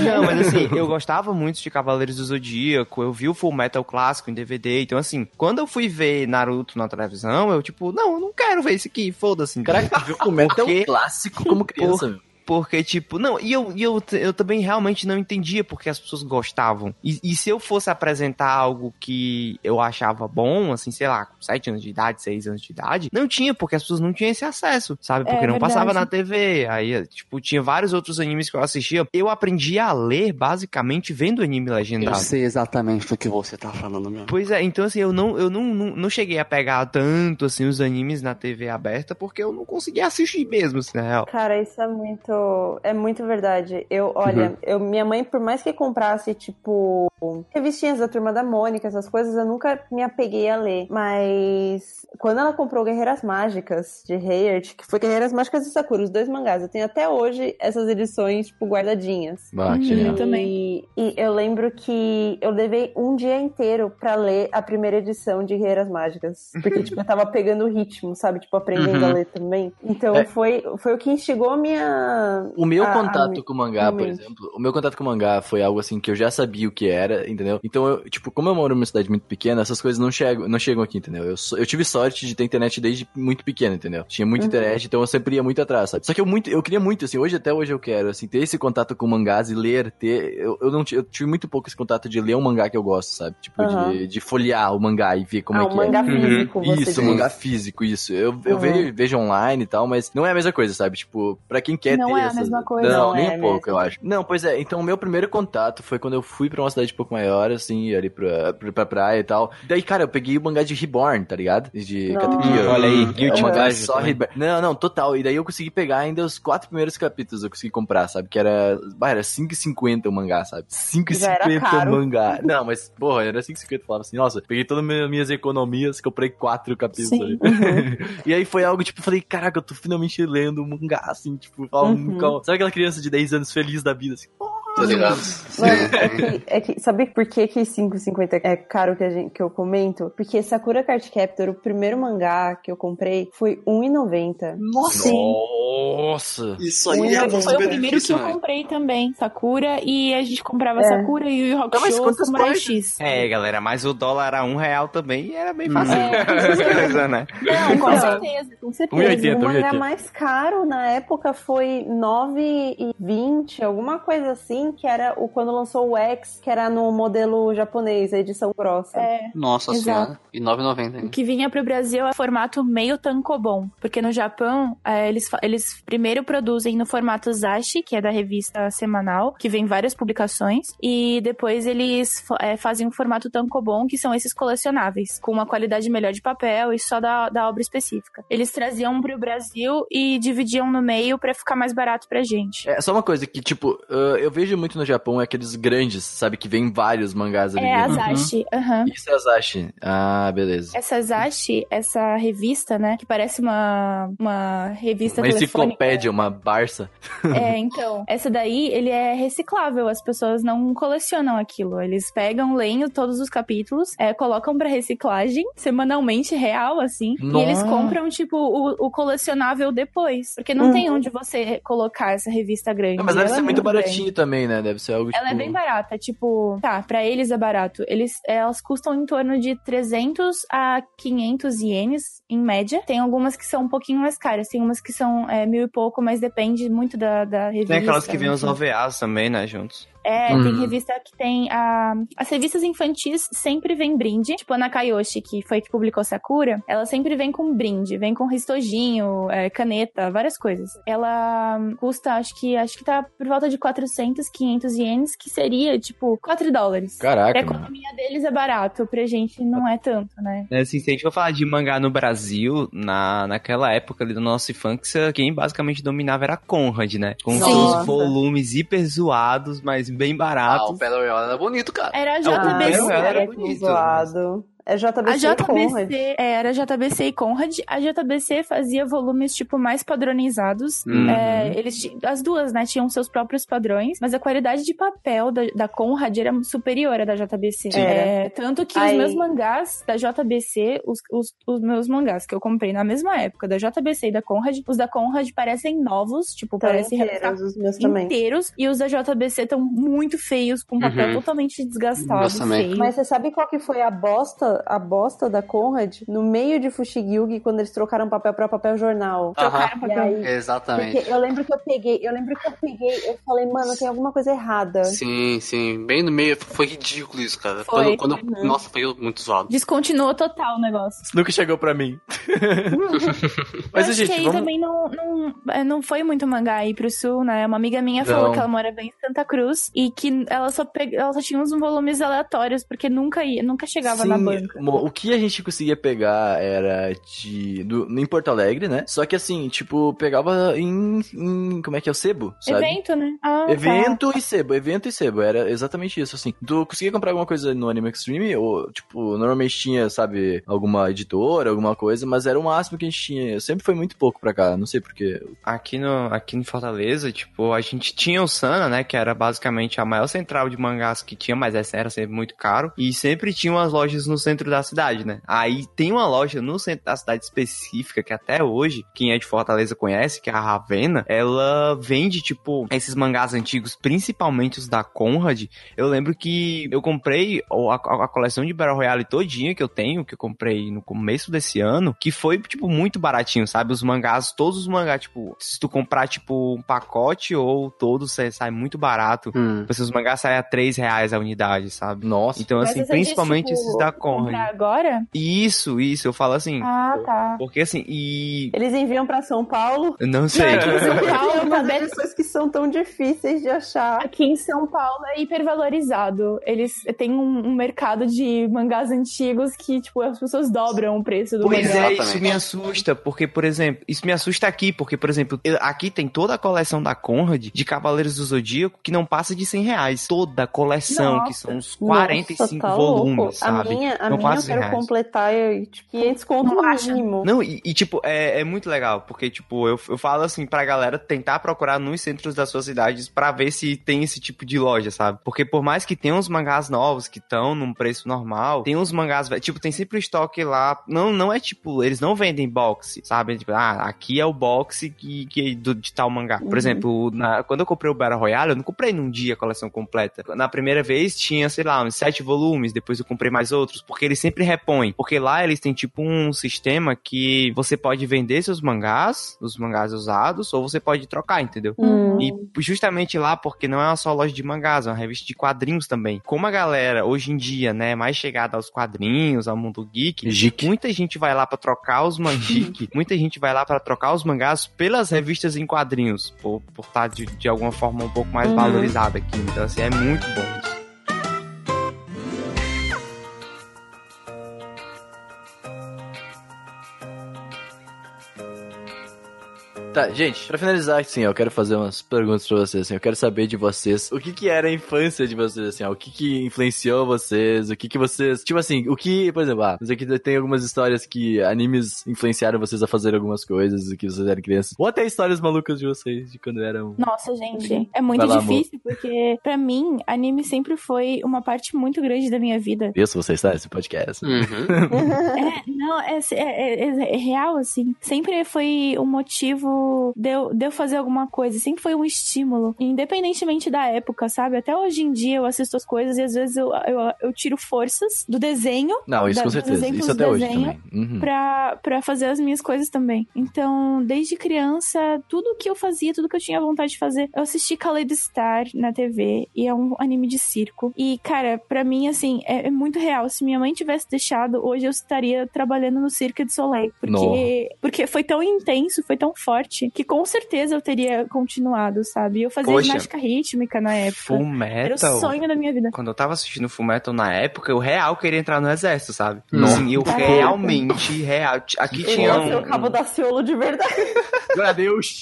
Não, mas assim, eu gostava muito de Cavaleiros do Zodíaco, eu vi o Full Metal clássico em DVD, então assim, quando eu fui ver Naruto na televisão, eu tipo, não, eu não quero ver isso aqui, foda-se. Caraca, viu como é tão Porque- clássico como criança, meu. Porque, tipo, não, e eu, e eu, eu também realmente não entendia porque as pessoas gostavam. E, e se eu fosse apresentar algo que eu achava bom, assim, sei lá, com 7 anos de idade, 6 anos de idade, não tinha, porque as pessoas não tinham esse acesso, sabe? Porque É, não verdade. passava na TV. Aí, tipo, tinha vários outros animes que eu assistia. Eu aprendi a ler, basicamente, vendo anime Eu legendado. sei exatamente do que você tá falando mesmo. Pois é, então assim, eu não, eu não, não, não cheguei a pegar tanto assim os animes na TV aberta porque eu não conseguia assistir mesmo, assim, na real. Cara, isso é muito. É muito verdade. Eu, olha, Uhum. eu, minha mãe, por mais que comprasse, tipo, revistinhas da turma da Mônica, essas coisas, eu nunca me apeguei a ler. Mas quando ela comprou Guerreiras Mágicas de Heart, que foi Guerreiras Mágicas e Sakura, os dois mangás, eu tenho até hoje essas edições, tipo, guardadinhas. Ah, que Uhum. Eu também. E, e eu lembro que eu levei um dia inteiro pra ler a primeira edição de Guerreiras Mágicas. Porque, tipo, eu tava pegando o ritmo, sabe? Tipo, aprendendo Uhum. a ler também. Então, É. foi, foi o que instigou a minha. O meu a- a contato mi- com o mangá, por exemplo, o meu contato com o mangá foi algo assim que eu já sabia o que era, entendeu? Então, eu, tipo, como eu moro numa cidade muito pequena, essas coisas não chegam, não chegam aqui, entendeu? Eu, eu tive sorte de ter internet desde muito pequeno, entendeu? Tinha muita Uhum. internet, então eu sempre ia muito atrás, sabe? Só que eu muito, eu queria muito, assim, hoje até hoje eu quero, assim, ter esse contato com mangás e ler, ter, eu, eu não eu tive muito pouco esse contato de ler um mangá que eu gosto, sabe? Tipo, Aham. de, de folhear o mangá e ver como ah, é um que mangá é. físico, você Isso, diz. mangá físico, isso. Eu, eu Uhum. vejo, vejo online e tal, mas não é a mesma coisa, sabe? Tipo, pra quem quer Não ter é a mesma coisa. Não, Não nem é um pouco, mesmo. eu acho. Não, pois é. Então, o meu primeiro contato foi quando eu fui pra uma cidade um pouco maior, assim, ali pra, pra, pra praia e tal. Daí, cara, eu peguei o mangá de Reborn, tá ligado? De. Katekyo. Olha aí, É Guilty um mangá só. Reborn. Não, não, total. E daí eu consegui pegar ainda os quatro primeiros capítulos, eu consegui comprar, sabe? Que era, bah, era 5,50 o mangá, sabe? Já era 5,50 o mangá. Não, mas, porra, era 5,50. Eu falava assim, nossa, peguei todas as minhas economias, comprei quatro capítulos e aí foi algo, tipo, eu falei, caraca, eu tô finalmente lendo um mangá, assim, tipo, fala um Uhum. Sabe aquela criança de 10 anos feliz da vida, assim? Tô ligado. Mano, é que, é que- sabe por que que 5,50 é caro que, a gente, que eu comento? Porque Sakura Card Captor, o primeiro mangá que eu comprei, foi R$1,90. Nossa! Nossa! Isso aí é Foi o primeiro que eu né? comprei também, Sakura, e a gente comprava É. Sakura e o mas Hakusho quantas Samurai? X. É, galera, mas o dólar era um real também e era bem fácil. É. Coisa, né? Não, com Não. certeza, com certeza. 1,80, o mangá 1,80. mais caro na época foi R$9,20, alguma coisa assim. Que era o quando lançou o X, que era no modelo japonês, a edição grossa. É, Nossa Exato. senhora. E 9,90 o que vinha pro Brasil é formato meio tankobon, porque no Japão é, eles, eles primeiro produzem no formato Zashi, que é da revista semanal, que vem várias publicações, e depois eles é, fazem o formato tankobon, que são esses colecionáveis, com uma qualidade melhor de papel e só da, da obra específica. Eles traziam pro Brasil e dividiam no meio pra ficar mais barato pra gente. É só uma coisa que, tipo, ah, eu vejo muito no Japão é aqueles grandes, sabe? Que vem vários mangás ali. É a dentro. Zashi, aham. Isso é a Zashi. Ah, beleza. Essa Zashi, essa revista, né, que parece uma, uma revista Uma telefônica. enciclopédia, uma Barça. É, então, essa daí, ele é reciclável, as pessoas não colecionam aquilo. Eles pegam, leem todos os capítulos, é, colocam pra reciclagem, semanalmente, real, assim, e eles Nossa. compram, tipo, o, o colecionável depois. Porque não Uhum. tem onde você colocar essa revista grande. Não, mas deve Ela ser é muito baratinho também, né? Deve ser algo tipo... Ela é bem barata, tipo, tá, pra eles é barato. Eles, elas custam em torno de 300 a 500 ienes, em média. Tem algumas que são um pouquinho mais caras, tem umas que são é, mil e pouco, mas depende muito da, da revista. Tem aquelas que vêm os. OVAs também, né, juntos. É, tem Uhum. revista que tem a... As revistas infantis sempre vem brinde. Tipo, a Nakayoshi, que foi que publicou Sakura, ela sempre vem com brinde. Vem com ristojinho, é, caneta, várias coisas. Ela custa, acho que acho que tá por volta de 400, 500 ienes, que seria, tipo, 4 dólares. Caraca, mano. economia deles é barato, pra gente não é tanto, né? É, Assim, se a gente for falar de mangá no Brasil, na, naquela época ali da nossa infância, quem basicamente dominava era a Conrad, né? Com Sim. seus volumes hiper zoados, mas bem Ah, baratos. o Battle Royale era bonito, cara. Era a Ah, JBC. era- era é bonito, zoado. É A JBC e Conrad. JBC, é, era JBC e Conrad. A JBC fazia volumes, tipo, mais padronizados. Uhum. É, eles, as duas, né, tinham seus próprios padrões, mas a qualidade de papel da, da Conrad era superior à da JBC. É, tanto que os Aí- meus mangás da JBC, os, os, os meus mangás que eu comprei na mesma época, da JBC e da Conrad, os da Conrad parecem novos, tipo, Tão parecem inteiros, os meus também. inteiros, e os da JBC estão muito feios, com papel Uhum. totalmente desgastado, feio. Mas você sabe qual que foi a bosta, a bosta da Conrad? No meio de Fushigi quando eles trocaram papel pra papel jornal. Trocaram papel. aí, Exatamente. porque eu lembro que eu peguei, eu lembro que eu peguei, eu falei, mano, tem alguma coisa errada. Sim, sim. Bem no meio. Foi ridículo isso, cara. Foi. Quando, quando- Uhum. Nossa, foi muito zoado. Descontinuou total o negócio. Isso nunca chegou pra mim. Mas, eu acho gente, que aí vamos... também não, não, é, não foi muito mangá aí pro sul, né? Uma amiga minha Não. falou que ela morava em Santa Cruz e que ela só, pe... ela só tinha uns volumes aleatórios, porque nunca ia, nunca chegava Sim, na banca. O que a gente conseguia pegar era de. Do, em Porto Alegre, né? Só que assim, tipo, pegava em. em- como é que é o sebo? Sabe? Evento, né? Ah, Evento e sebo, evento e sebo, era exatamente isso, assim. Tu conseguia comprar alguma coisa no Anime Extreme, ou, tipo, normalmente tinha, sabe, alguma editora, alguma coisa, mas era o máximo que a gente tinha. Sempre foi muito pouco pra cá, não sei porquê. Aqui no, aqui no Fortaleza, tipo, a gente tinha o Sana, né? Que era basicamente a maior central de mangás que tinha, mas essa era sempre muito caro. E sempre tinha umas lojas no centro da cidade, né? Aí tem uma loja no centro da cidade específica, que até hoje, quem é de Fortaleza conhece, que é a Ravena. Ela vende, tipo, esses mangás antigos, principalmente os da Conrad. Eu lembro que eu comprei a, a- a coleção de Battle Royale todinha que eu tenho, que eu comprei no começo desse ano, que foi, tipo, muito baratinho, sabe? Os mangás, todos os mangás, tipo, se tu comprar, tipo, um pacote ou todos, sai, sai muito barato. Hum. Os mangás saem a 3 reais a unidade, sabe? Nossa. Então, assim, diz, principalmente tipo, esses da Conrad. Comprar agora? Isso, isso, eu falo assim. Ah, tá. Porque assim, e. Eles enviam pra São Paulo. Eu não sei. Não, São É Paulo, uma tá das pessoas que são tão difíceis de achar. Aqui em São Paulo é hipervalorizado. Eles têm um, um mercado de mangás antigos que, tipo, as pessoas dobram o preço do Pois mangá. é, Exatamente. isso me assusta, porque, por exemplo, isso me assusta aqui, porque, por exemplo, aqui tem toda a coleção da Conrad de Cavaleiros do Zodíaco que não passa de 100 reais. Toda a coleção, Nossa. que são uns 45 Nossa, tá volumes, louco. sabe? A minha, a minha eu quero reais. completar e, tipo, 500 conto Não acha? mínimo. Não, e, e, tipo, é, é muito legal, porque, tipo, eu, eu falo assim pra galera tentar procurar nos centros das suas cidades pra ver se tem esse tipo de loja, sabe? Porque por mais que tenha uns mangás novos que estão num preço normal, tem uns mangás, tipo, tem sempre o estoque lá. Não, não é tipo, eles não vendem box, sabe? Tipo, ah, aqui é o box que, que do, de tal mangá. Por Uhum. exemplo, na- quando eu comprei o Battle Royale, eu não comprei num dia a coleção completa. Na primeira vez tinha, sei lá, uns sete volumes, depois eu comprei mais outros, porque eles sempre repõem. Porque lá eles têm tipo um sistema que você pode vender seus mangás, os mangás usados, ou você pode trocar, entendeu? Hum. E justamente lá, porque não é uma só loja de mangás, é uma revista de quadrinhos também. Como a galera, hoje em dia, né, é mais chegada aos quadrinhos, ao mundo geek, Geek. muita gente vai lá pra trocar os mangás, muita gente vai lá pra trocar os mangás pelas revistas em quadrinhos, por por estar de, de alguma forma um pouco mais Uhum. valorizada aqui. Então, assim, é muito bom isso. Tá, gente, pra finalizar, assim, eu quero fazer umas perguntas pra vocês, assim, eu quero saber de vocês, o que que era a infância de vocês, assim, ó, o que que influenciou vocês, o que que vocês, tipo assim, o que, por exemplo, ah, que tem algumas histórias que animes influenciaram vocês a fazer algumas coisas, o que vocês eram crianças, ou até histórias malucas de vocês, de quando eram... Nossa, gente, é muito lá, amor. difícil, porque pra mim, anime sempre foi uma parte muito grande da minha vida. Isso, você está nesse podcast. Uhum. É, não, é, é- é- é real, assim. Sempre foi um motivo de eu, de eu fazer alguma coisa. Sempre foi um estímulo. Independentemente da época, sabe? Até hoje em dia eu assisto as coisas e às vezes eu, eu, eu tiro forças do desenho Não, isso da- com certeza, isso até hoje também. Uhum. pra, pra fazer as minhas coisas também. Então, desde criança, tudo que eu fazia, tudo que eu tinha vontade de fazer, eu assisti Kaleido Star na TV e é um anime de circo. E, cara, pra mim, assim, é, é muito real. Se minha mãe tivesse deixado, hoje eu estaria trabalhando no Cirque de Soleil. Porque, porque foi tão intenso, foi tão forte, que com certeza eu teria continuado, sabe? Eu fazia Poxa. ginástica rítmica na época. Full Era o Metal. sonho da minha vida. Quando eu tava assistindo Full Metal na época, eu real queria entrar no exército, sabe? Nossa. Sim, eu Caraca. realmente, real. Aqui Ele tinha um... o cabo da Ciolo de verdade. Glória a Deus!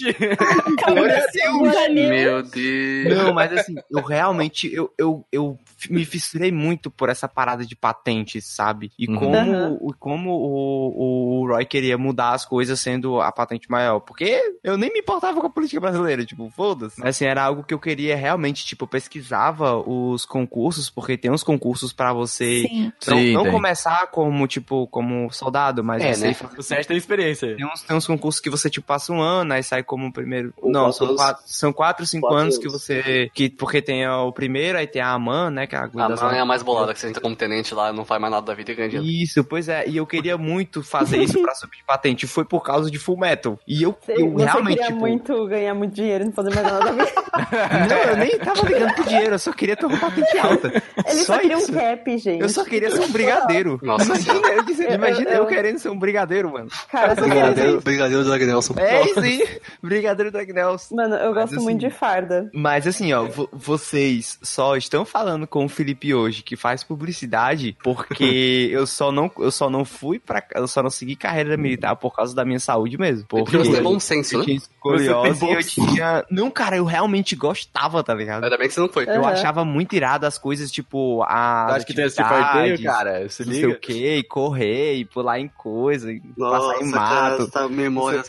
Glória a Deus! Meu Deus. Não, mas assim, eu realmente, eu, eu, eu me fissurei muito por essa parada de patentes, sabe? E Uhum. como, como o, o Roy queria mudar as coisas sendo a patente maior. Porque eu nem me importava com a política brasileira, tipo, foda-se. Mas assim, era algo que eu queria realmente, tipo, eu pesquisava os concursos, porque tem uns concursos pra você Sim. não, Sim, não começar como, tipo, como soldado, mas É, você né? O Sérgio tem experiência. tem uns, tem uns concursos que você, tipo, passa um ano, aí sai como primeiro. Ou não, quatro são quatro, são quatro, cinco Quatro anos que anos. você. Que, porque tem o primeiro, aí tem a AMAN, né? Que é a A guarda mãe é a mais bolada, que você entra como tenente lá, não faz mais nada da vida e ganha dinheiro. Isso, pois é. E eu queria muito fazer isso pra subir de patente. Foi por causa de Full Metal. E eu, eu você realmente, queria tipo. muito ganhar muito dinheiro e não fazer mais nada da vida. Não, eu nem tava ligando pro dinheiro, eu só queria ter uma patente alta. Ele só, só queria isso. um cap, gente. Eu só queria ser um brigadeiro. Nossa imagina, eu, disse- Eu- imagina eu- eu querendo ser um brigadeiro, mano. Cara, eu só queria Brigadeiro, brigadeiro do Drag Nelson. É isso aí. Brigadeiro Drag Nelson. Mano, eu gosto assim- muito de farda. Mas assim, ó, vo- vocês só estão falando com o Felipe hoje que faz publicidade porque eu só não eu só não fui para eu só não segui carreira militar por causa da minha saúde mesmo. Porque Porque você tem bom senso, eu e eu tinha Não, cara, eu realmente gostava, tá ligado? Ainda bem que você não foi. Eu Aham. achava muito irado as coisas, tipo, a. Acho que tem esse fardeio, cara. Se Não sei o que, e correr, e pular em coisa, e passar em cara, mato. essa memória.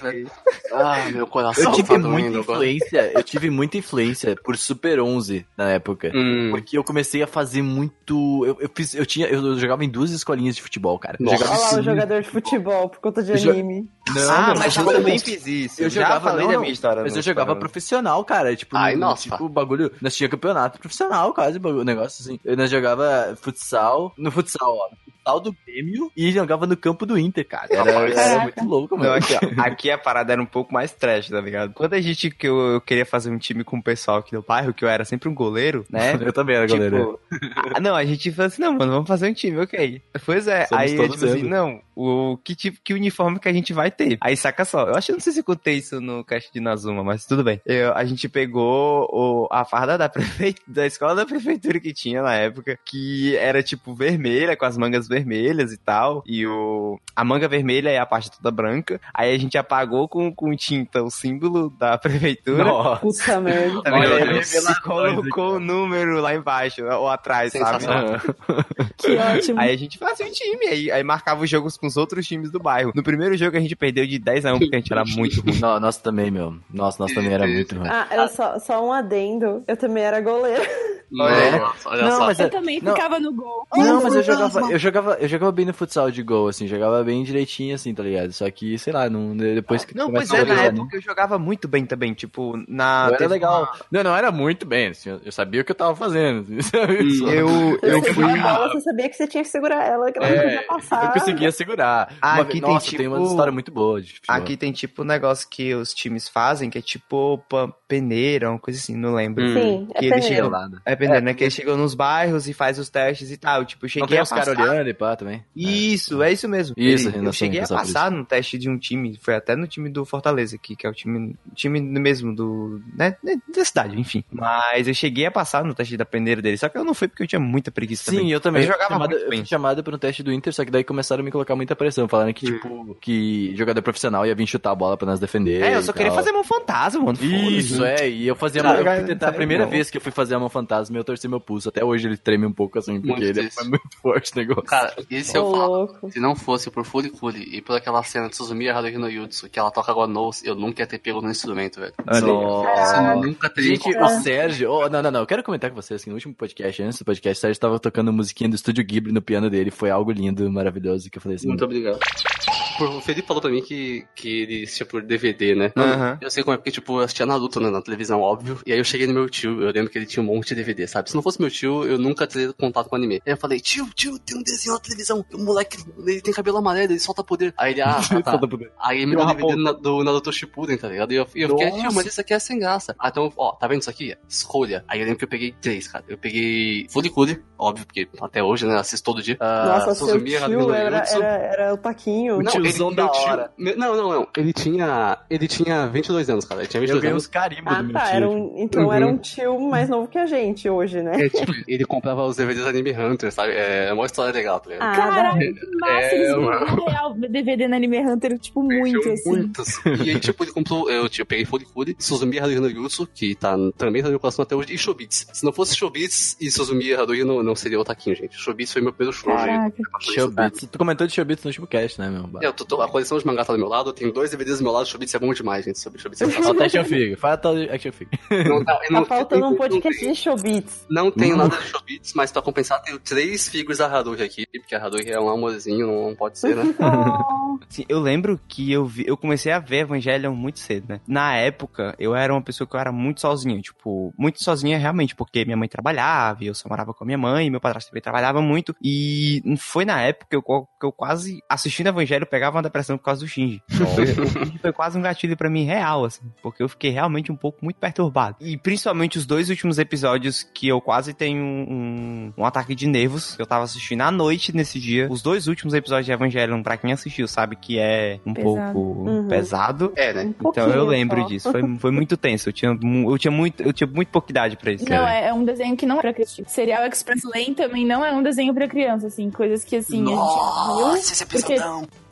Ah, meu coração Eu tive tá muita doendo agora. influência, eu tive muita influência por Super 11 na época. Hum, Porque eu comecei a fazer muito. Eu, eu fiz, eu tinha, eu jogava em duas escolinhas de futebol, cara. Eu Nossa. jogava Olha lá o jogador de futebol por conta de Eu jo- anime. Não, ah, mas eu eu também fiz isso. Eu já jogava, falei da minha história. Mas eu jogava Instagram. profissional, cara. Tipo, Ai, no- nossa. tipo, bagulho. Nós tinha campeonato profissional, quase, bagulho, negócio assim. Eu, nós jogava futsal. No futsal, ó. Futsal do Grêmio e jogava no campo do Inter, cara. Era, era muito louco, mano. aqui, ó, aqui a parada era um pouco mais trash, tá ligado? Quando a gente, que eu, eu queria fazer um time com o pessoal aqui do bairro, que eu era sempre um goleiro, né? Eu também era goleiro. Tipo, ah, não, a gente falou assim, não, mano, vamos fazer um time, ok. Pois é, Somos aí, tipo assim, não, o que tipo, que uniforme que a gente vai ter? Aí, saca só, eu acho que não sei se eu contei isso no cast de Nazuma, mas tudo bem. Eu- a gente pegou o, a farda da prefeita, da escola da prefeitura que tinha na época, que era, tipo, vermelha, com as mangas vermelhas e tal, e o, a manga vermelha é a parte toda branca, aí a gente apagou com, com tinta o símbolo da prefeitura, Nossa. Puta merda. Tá Olha E colocou o número lá embaixo, ou atrás, sabe? Que ótimo. Aí a gente fazia um time, aí, aí marcava os jogos com os outros times do bairro. No primeiro jogo a gente perdeu de 10 a 1 porque a gente era muito ruim. Nossa também, meu. Nossa, nossa também era muito ruim. Ah, era só, só um adendo. Eu também era. Nossa, olha Não, só. mas Eu é- também não. ficava no gol. Não, mas eu jogava, eu jogava, eu jogava bem no futsal de gol, assim, jogava bem direitinho, assim, tá ligado? Só que, sei lá, não, depois que Não, pois é, a na jogar, né? época eu jogava muito bem também, tipo, na... Não era legal. uma- Não, não era muito bem, assim, eu- eu sabia o que eu tava fazendo. assim? Hum. Eu, eu Você fui... bola, você sabia que você tinha que segurar ela, que ela não É, podia passar. Eu conseguia segurar. Ah, Uma aqui vez- tem, Nossa, tem uma tipo- história muito boa de futebol. Aqui tem tipo um negócio que os times fazem, que é tipo peneira, uma coisa assim, não lembro. Hum. Sim, é Que eles peneira. chegam. É peneira, né? Que eles chegam nos bairros e faz os testes e tal. Tipo, eu Não cheguei tem a os passar... caras olhando e pá também. Isso, é isso mesmo. Isso, Ele- eu cheguei a passar no teste de um time, foi até no time do Fortaleza aqui, que é o time, time mesmo do, né, da cidade, enfim. Mas eu cheguei a passar no teste da peneira dele, só que eu não fui porque eu tinha muita preguiça Sim, também. eu também. Eu jogava fui chamado, muito eu bem. fui chamado para um teste do Inter, só que daí começaram a me colocar muita pressão, falando que, tipo, que jogador profissional ia vir chutar a bola pra nós defender. É, eu só queria tal. fazer mão fantasma, mano. Isso, é, e eu fazia Cara, eu a tá primeira vez que eu fui fazer a mão fantasma, eu torci meu pulso. Até hoje ele treme um pouco assim, porque Muito ele triste. é muito forte o negócio. Cara, esse Ô, eu falo. louco. Se não fosse por Furikuri e por aquela cena de Suzumiya Haruhi no Jutsu, que ela toca agora nose, eu nunca ia ter pego no instrumento, velho. Nossa. Eu nunca teria Gente, o Sérgio. oh, não, não, não. Eu quero comentar com vocês que no último podcast, antes do podcast, o Sérgio tava tocando musiquinha do estúdio Ghibli no piano dele. Foi algo lindo, maravilhoso. Que eu falei assim. Muito obrigado. O Felipe falou pra mim que, que ele assistia por DVD, né? Não, Aham. Eu sei como é, porque, tipo, eu assistia Naruto né, na televisão, óbvio. E aí eu cheguei no meu tio, eu lembro que ele tinha um monte de DVD, sabe? Se não fosse meu tio, eu nunca teria contato com anime. Aí eu falei, tio, tio, tem um desenho na televisão. O moleque, ele tem cabelo amarelo, ele solta poder. Aí ele, ah, tá, tá. Solta poder. Aí ele me deu o DVD do, Na- do Naruto Shippuden, tá ligado? E eu, eu fiquei, tio, mas isso aqui é sem graça. Ah, então, ó, tá vendo isso aqui? Escolha. Aí eu lembro que eu peguei três, cara. Eu peguei Furikuri, óbvio, porque até hoje, né, assisto todo dia. Ah, Nossa, seu Suzumiya Haruhi no tio era, era, era o Taquinho. O tiozão ele, da tio- hora. meu- não, não, não. Ele tinha. Ele tinha 22 anos, cara. Ele tinha Eu 22 ganhei anos. uns carimbos Ah, do meu tá. tio. Era um, então Uhum. era um tio mais novo que a gente hoje, né? É, tipo, ele comprava os DVDs Anime Hunter, sabe? É uma história legal, tá ligado? Ah, Caralho, que massa, É, eles mano. real DVD no Anime Hunter, tipo, muito, assim. Muitos. E aí, tipo, ele comprou. Eu, eu peguei Furikuri, Suzumiya Haruhi no Jutsu, que tá, também tá no meu coração até hoje, e Shobits. Se não fosse Shobits e Suzumiya Haruhi, não, não seria o Taquinho, gente. Shobits foi meu primeiro show. Caraca. Showbits. Tu comentou de Showbits no último cast, né, meu? Eu tô, tô- a coleção de mangá tá do meu lado, eu tenho dois DVDs do meu lado, Shobits é bom demais, gente. Sobre Shobits é Falta action figure. Falta action figure. não, não, Tá não- faltando um não- podcast de showbits. Não tenho Hum. nada de Shobits, mas pra compensar, tenho três figuras da Haruhi aqui, porque a Haruhi é um amorzinho, não pode ser, né? Sim, eu lembro que eu, vi, eu comecei a ver Evangelion muito cedo, né? Na época, eu era uma pessoa que eu era muito sozinho, tipo, muito sozinha realmente, porque minha mãe trabalhava, e eu só morava com a minha mãe, meu padrasto também trabalhava muito, e foi na época que eu, que eu quase, assistindo Evangelho, pegava uma depressão por causa do Shinji. Foi, o Shinji foi quase um gatilho pra mim real, assim, porque eu fiquei realmente um pouco muito perturbado. E principalmente os dois últimos episódios que eu quase tenho um, um ataque de nervos, eu tava assistindo à noite nesse dia, os dois últimos episódios de Evangelion, pra quem assistiu, sabe que é um Pesado. pouco Uhum. pesado. É, né? Um Então eu lembro só. disso, foi, foi muito tenso. Eu tinha, eu tinha muito, eu tinha muito pouca idade pra isso. Não, é, é um desenho que não é pra criança. Serial Express Lane também não é um desenho pra criança, assim. Coisas que, assim, a gente viu. esse é Porque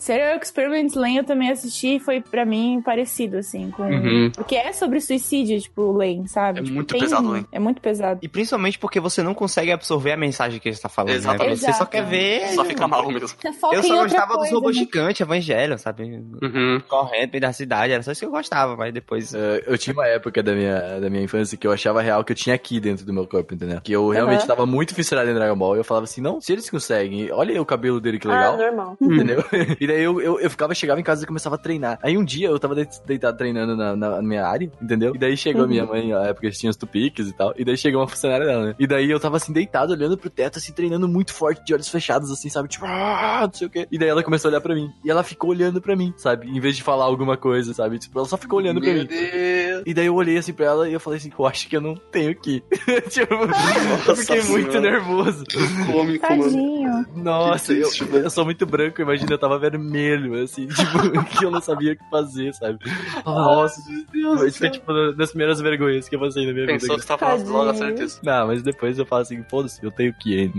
Serial Experiments Lane eu também assisti e foi pra mim parecido, assim, com... Uhum. Porque é sobre suicídio, tipo, Lane, sabe? É Tipo, muito pesado, Lane. É muito pesado. E principalmente porque você não consegue absorver a mensagem que ele está falando, Exatamente. né? Você só quer ver... Só fica mal mesmo. Eu só gostava coisa, dos robôs né? gigantes, Evangelho, sabe? Uhum. Correndo da cidade, era só isso que eu gostava, mas depois... Eh, eu tinha uma época da minha, da minha infância que eu achava real que eu tinha aqui dentro do meu corpo, entendeu? Que eu realmente Aham. tava muito fissurado em Dragon Ball. E eu falava assim, não, se eles conseguem, olha aí o cabelo dele que legal. Ah, normal. Entendeu? e daí eu, eu, eu ficava, chegava em casa e começava a treinar. Aí um dia eu tava de- deitado treinando na, na- minha área, entendeu? E daí chegou a minha mãe, na época tinha os tupiques e tal. E daí chegou uma funcionária dela, né? E daí eu tava assim, deitado, olhando pro teto, assim, treinando muito forte, de olhos fechados, assim, sabe? Tipo, ah, não sei o quê. E daí ela começou a olhar pra mim. E ela ficou olhando pra mim, sabe? Em vez de falar alguma coisa, sabe? Tipo, ela só ficou olhando pra Meu mim. Deus. E daí eu olhei assim pra ela e eu falei assim, eu acho que eu não tenho que. tipo, eu fiquei Nossa muito Senhora. nervoso. Cômico, mano. Nossa, eu, eu sou muito branco, imagina, eu tava vermelho, assim, tipo, que eu não sabia o que fazer, sabe? Nossa, meu Deus. Isso foi, tipo, uma das primeiras vergonhas que eu passei na minha Pensou vida. que você tava falando Tadinho. droga, certeza. Não, mas depois eu falo assim, foda-se, eu tenho que ir.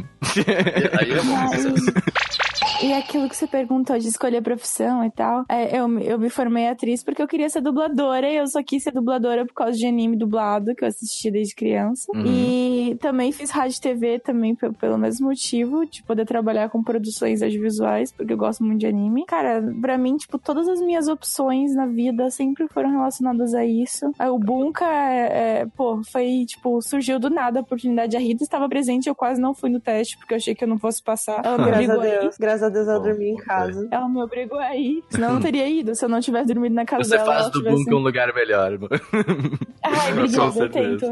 Aí é bom. E aquilo que você perguntou de escolher profissão e tal, é, eu, eu me formei atriz porque eu queria ser dubladora e eu só quis ser dubladora por causa de anime dublado que eu assisti desde criança. Uhum. E também fiz rádio e TV também pe- pelo mesmo motivo, de poder trabalhar com produções audiovisuais, porque eu gosto muito de anime. Cara, pra mim, tipo, todas as minhas opções na vida sempre foram relacionadas a isso. O Bunka, é, é, pô, foi, tipo, surgiu do nada a oportunidade. A Rita estava presente, eu quase não fui no teste, porque eu achei que eu não fosse passar. Me Graças a. Deus. Graças a Deus eu Bom, dormi em casa. Ela me obrigou a ir. Senão eu não teria ido. Se eu não tivesse dormido na casa Você dela. faz ela do tivesse... bunker um lugar melhor, mano. Ai, obrigada, eu tento.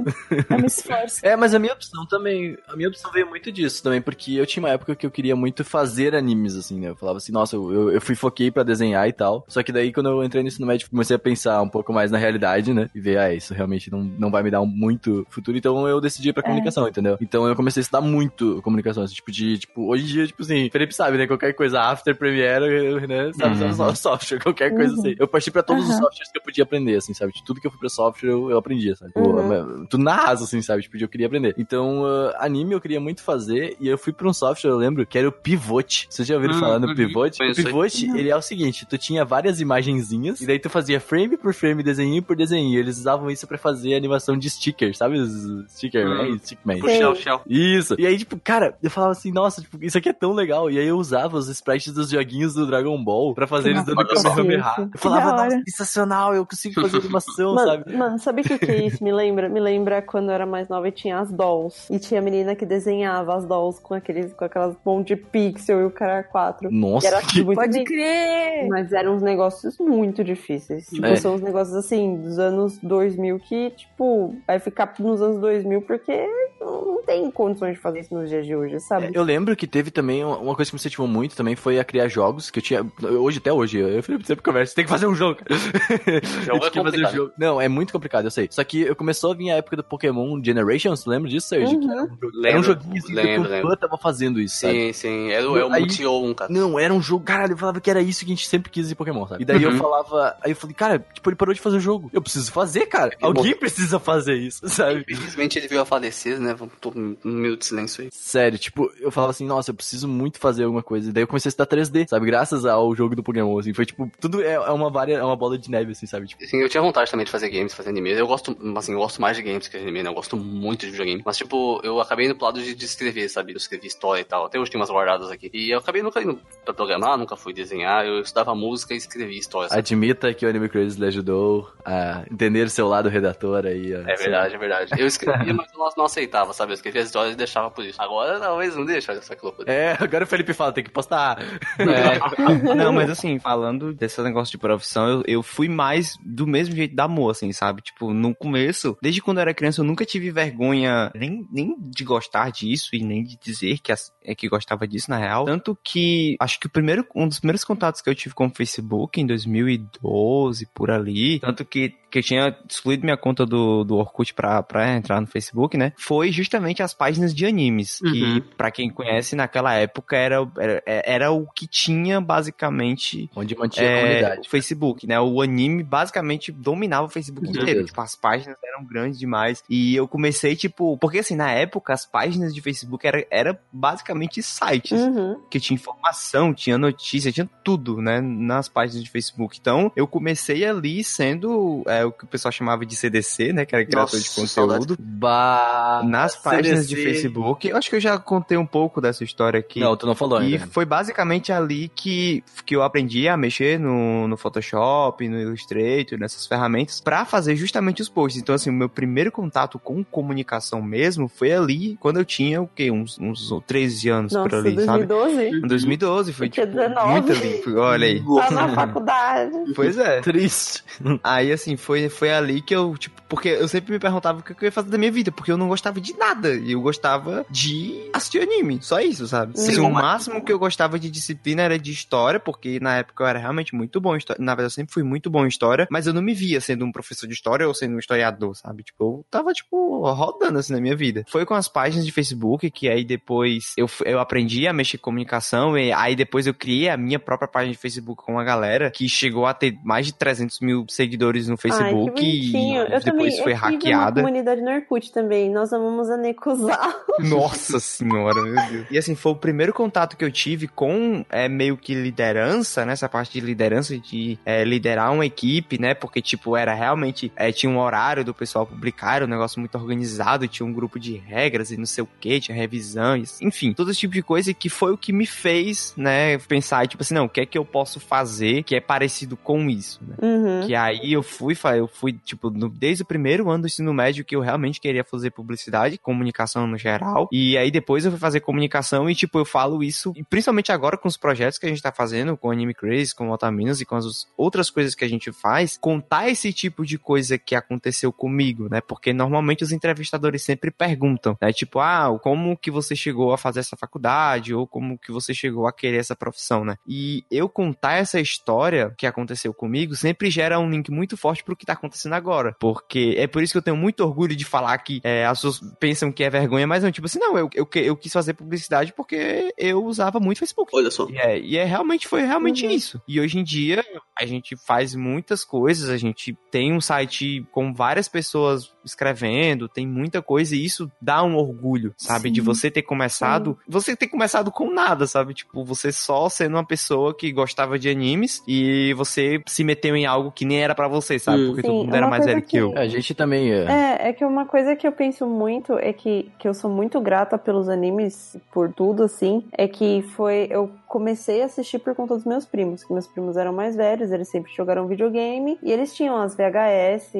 Eu me esforço. É, mas a minha opção também. A minha opção veio muito disso também, porque eu tinha uma época que eu queria muito fazer animes, assim, né? Eu falava assim, nossa, eu, eu fui foquei pra desenhar e tal. Só que daí, quando eu entrei no ensino médio, comecei a pensar um pouco mais na realidade, né? E ver, ah, isso realmente não, não vai me dar um muito futuro. Então eu decidi ir pra comunicação, entendeu? Então eu comecei a estudar muito comunicação, assim, tipo, de, tipo, hoje em dia, tipo assim, Felipe sabe, né? Qualquer coisa, After, Premiere, né? Sabe, Uhum. o software, qualquer coisa Uhum. assim. Eu parti pra todos os Aham. softwares que eu podia aprender, assim, sabe? De tudo que eu fui pra software, eu, eu aprendia, sabe? Pô, Uhum. tudo na rasa, assim, sabe? Tipo, eu queria aprender. Então, ah, anime eu queria muito fazer, e eu fui pra um software, eu lembro, que era o Pivot. Vocês já ouviram Hum, falar no uhum, Pivot? O. Pivot, ele é o seguinte, tu tinha várias imagenzinhas, e daí tu fazia frame por frame, desenho por desenho. Eles usavam isso pra fazer animação de stickers, sabe? Os sticker, Hum. né? Stickman. Shell, Shell. Isso. E aí, tipo, cara, eu falava assim, nossa, tipo, isso aqui é tão legal. E aí eu usava os sprites dos joguinhos do Dragon Ball pra fazer eles dando. Kamehameha. Eu falava, nossa, sensacional, eu consigo fazer animação, Mano, sabe? mano, sabe o que, que é isso? Me lembra? Me lembra quando eu era mais nova e tinha as dolls. E tinha a menina que desenhava as dolls com, aqueles, com aquelas monte de pixel e o cara 4. Nossa, era que... muito Pode crer! Mas eram uns negócios muito difíceis. Tipo, É. são uns negócios assim, dos anos 2000 que, tipo, vai ficar nos anos 2000 porque não tem condições de fazer isso nos dias de hoje, sabe? Eu lembro que teve também uma uma coisa que me incentivou muito também foi a criar jogos que eu tinha. Hoje, até hoje, eu Felipe sempre conversa, tem que fazer um jogo. cara. Jogo Eu é fazer um complicado. jogo. Não, é muito complicado, eu sei. Só que eu começou a vir a época do Pokémon Generations, lembra disso, Sérgio? Que era um, era um joguinho assim lembro, que o lembro. fã tava fazendo isso, sabe? Sim, sim. Era, o- o Aí- Multi-O1, cara. Não, era um jogo, caralho, eu falava que era isso que a gente sempre quis em Pokémon, sabe? E daí eu Uhum. falava, aí eu falei, cara, tipo, ele parou de fazer o jogo. Eu preciso fazer, cara. Alguém precisa fazer isso, sabe? Infelizmente ele veio a falecer, né? Tô um minuto de silêncio aí. Sério, tipo, eu falava assim, nossa, eu preciso muito fazer alguma coisa. E daí eu comecei a estudar 3D, sabe? Graças ao jogo do Pokémon, assim. Foi tipo, tudo é, é uma varia, é uma bola de neve, assim, sabe? Tipo, Assim, eu tinha vontade também de fazer games, fazer anime. Eu gosto, assim, eu gosto mais de games que de anime, né? Eu gosto muito de videogame. Mas, tipo, eu acabei indo pro lado de, de escrever, sabe? Eu escrevi história e tal. Até hoje tem umas guardadas aqui. E eu acabei nunca indo pra programar, nunca fui desenhar. Eu estudava música e escrevia história, sabe? admita que o Anime Crazy lhe ajudou a entender o seu lado redator aí. ó. É verdade, é verdade. Eu escrevia, mas eu não aceitava, sabe? Eu escrevia as histórias e deixava por isso. Agora talvez não deixa, olha só que loucura. É, agora o Felipe fala, tem que postar. É. Não, mas assim, falando desse negócio de profissão, eu, eu fui mais do mesmo jeito da Mo, assim, sabe? Tipo, no começo, desde quando eu era criança, eu nunca tive vergonha nem, nem de gostar disso e nem de dizer que, as- é que gostava disso, na real. Tanto que, acho que o primeiro, um dos primeiros contatos que eu tive com o Facebook, em 2012, por ali, tanto que, que eu tinha excluído minha conta do, do Orkut pra, pra entrar no Facebook, né? Foi justamente as páginas de animes, que, Uhum. pra quem conhece, naquela época era, era, era o que tinha basicamente Onde mantinha a é, comunidade. o Facebook, né? O anime basicamente dominava o Facebook inteiro. Tipo, as páginas eram grandes demais. E eu comecei, tipo, porque assim, na época, as páginas de Facebook era, era basicamente sites. Uhum. Que tinha informação, tinha notícia, tinha tudo, né? Nas páginas de Facebook. Então, eu comecei ali sendo é, o que o pessoal chamava de CDC, né? Que era criador de Nossa, conteúdo. Bah. Nas páginas de CDC. Facebook. Eu acho que eu já contei um pouco dessa história aqui. Não, tu não falou E ainda. foi basicamente ali que, que eu aprendi a mexer no, no Photoshop, no Illustrator, nessas ferramentas, pra fazer justamente os posts. Então, assim, o meu primeiro contato com comunicação mesmo foi ali, quando eu tinha, o quê? Uns, uns 13 anos por Nossa, ali, sabe? 2012? Em 2012, foi tipo, 19. muito ali. Olha aí. Tá na faculdade. Pois é. Triste. Aí, assim, foi, foi ali que eu, tipo, porque eu sempre me perguntava o que eu ia fazer da minha vida, porque eu não gostava de nada. E eu gostava de assistir anime. Só isso, sabe? Sim. Assim, o máximo que eu gostava de disciplina era de história, porque na época eu era realmente muito bom em história. Na verdade, eu sempre fui muito bom em história, mas eu não me via sendo um professor de história ou sendo um historiador, sabe? Tipo, eu tava, tipo, rodando assim na minha vida. Foi com as páginas de Facebook que aí depois eu, eu aprendi a mexer com comunicação e aí depois eu criei a minha própria página de Facebook com uma galera que chegou a ter mais de 300 mil seguidores no Facebook Facebook que bonitinho. e eu depois também, foi eu tive uma hackeada. comunidade no Orkut também. Nós amamos a Necosal. Nossa senhora, meu Deus. E assim, foi o primeiro contato que eu tive com é, meio que liderança, né? Essa parte de liderança, de é, liderar uma equipe, né? Porque, tipo, era realmente. É, tinha um horário do pessoal publicar, era um negócio muito organizado, tinha um grupo de regras e não sei o que, tinha revisão, e- enfim, todo esse tipo de coisa que foi o que me fez, né, pensar, tipo assim, não, o que é que eu posso fazer que é parecido com isso, né? Uhum. Que aí eu fui, fa- eu fui, tipo, no- desde o primeiro ano do ensino médio que eu realmente queria fazer publicidade, comunicação no geral. E aí depois eu fui fazer comunicação e, tipo, eu falo isso, e principalmente agora com os projetos que a gente tá fazendo, com Anime Crazy, com Otaminas e com as outras coisas que a gente faz, contar esse tipo de coisa que aconteceu comigo, né? Porque normalmente os entrevistadores sempre perguntam, né? Tipo, ah, como que você chegou a fazer essa faculdade? Ou como que você chegou a querer essa profissão, né? E eu contar essa história que aconteceu comigo sempre gera um link muito forte pro que tá acontecendo agora. Porque é por isso que eu tenho muito orgulho de falar que é, as pessoas pensam que é vergonha, mas não, tipo assim, não, eu, eu, que- eu quis fazer publicidade porque eu usava muito Facebook. Olha só. E é, e é realmente, foi realmente Uhum. isso. E hoje em dia, a gente faz muitas coisas, a gente tem um site com várias pessoas escrevendo, tem muita coisa, e isso dá um orgulho, sabe? Sim. De você ter começado, você ter começado com nada, sabe? Tipo, você só sendo uma pessoa que gostava de animes e você se meteu em algo que nem era pra você, sabe? Hum. Porque Sim, todo mundo é era uma mais velho que eu. que- A gente também é. É, é que uma coisa que eu penso muito é que, que eu sou muito grata pelos animes, por tudo, assim, é que foi. Eu comecei a assistir por conta dos meus primos, que meus primos eram mais velhos, eles sempre jogaram videogame, e eles tinham as VHS,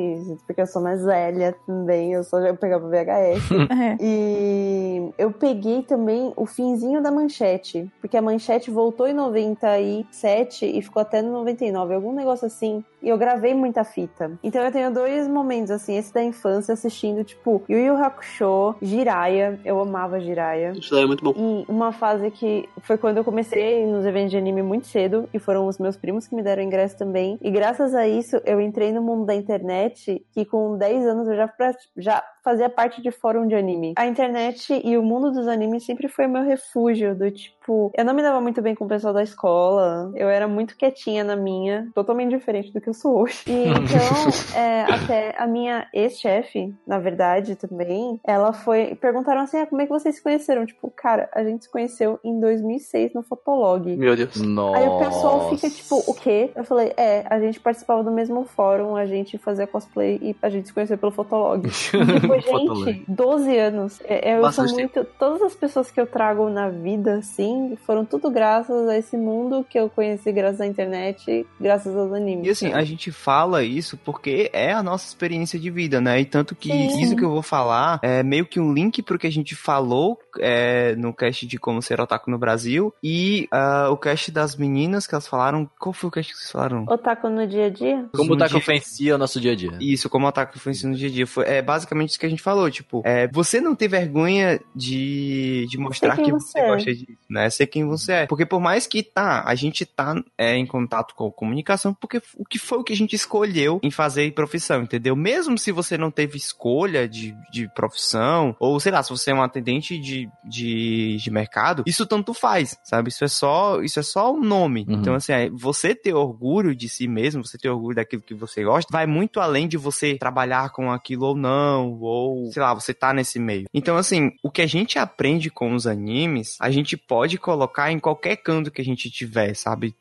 porque eu sou mais velha também, eu só eu pegava VHS. É. E eu peguei também o finzinho da manchete, porque a manchete voltou em 97 e ficou até no 99, algum negócio assim. E eu gravei muita fita. Então eu tenho dois momentos, assim, esse da infância assistindo, tipo, Yu Yu Hakusho, Jiraiya, eu amava Jiraiya. Isso daí é muito bom. E uma fase que foi quando eu comecei nos eventos de anime muito cedo, e foram os meus primos que me deram ingresso também. E graças a isso, eu entrei no mundo da internet, que com 10 anos eu já, já fazia parte de fórum de anime. A internet e o mundo dos animes sempre foi meu refúgio, do tipo, eu não me dava muito bem com o pessoal da escola, eu era muito quietinha na minha, totalmente diferente do que eu sou hoje. E então, é, até a minha ex-chefe, na verdade, também, ela foi. Perguntaram assim: ah, como é que vocês se conheceram? Tipo, cara, a gente se conheceu em 2006 no Fotolog. Meu Deus. Nossa. Aí o pessoal fica tipo, o quê? Eu falei, é, a gente participava do mesmo fórum, a gente fazia cosplay e a gente se conheceu pelo Fotolog. Tipo, gente, 12 anos. É, Eu sou muito. Todas as pessoas que eu trago na vida, assim, foram tudo graças a esse mundo que eu conheci graças à internet, graças aos animes. E assim, a gente fala isso porque é a nossa experiência de vida, né? E tanto que Sim. isso que eu vou falar é meio que um link pro que a gente falou é, no cast de como ser otaku no Brasil e ah, o cast das meninas que elas falaram. Qual foi o cast que vocês falaram? Otaku no dia a dia? Como No tá dia- influencia o nosso dia a dia. Isso, como ataque influencia no dia a dia. Foi, é basicamente isso que a gente falou. Tipo, é, você não ter vergonha de, de mostrar que você você é. gosta disso, né? Ser quem você é. Porque por mais que tá, a gente tá é, em contato com a comunicação, porque o que foi o que a gente escolheu em fazer profissão, entendeu? Mesmo se você não teve escolha de, de profissão, ou sei lá, se você é um atendente de, de, de mercado, isso tanto faz, sabe? Isso é só, isso é só um nome. Uhum. Então, assim, é, você ter orgulho de si mesmo, você ter orgulho daquilo que você gosta, vai muito além de você trabalhar com aquilo ou não, ou, sei lá, você tá nesse meio. Então, assim, o que a gente aprende com os animes, a gente pode colocar em qualquer canto que a gente tiver, sabe?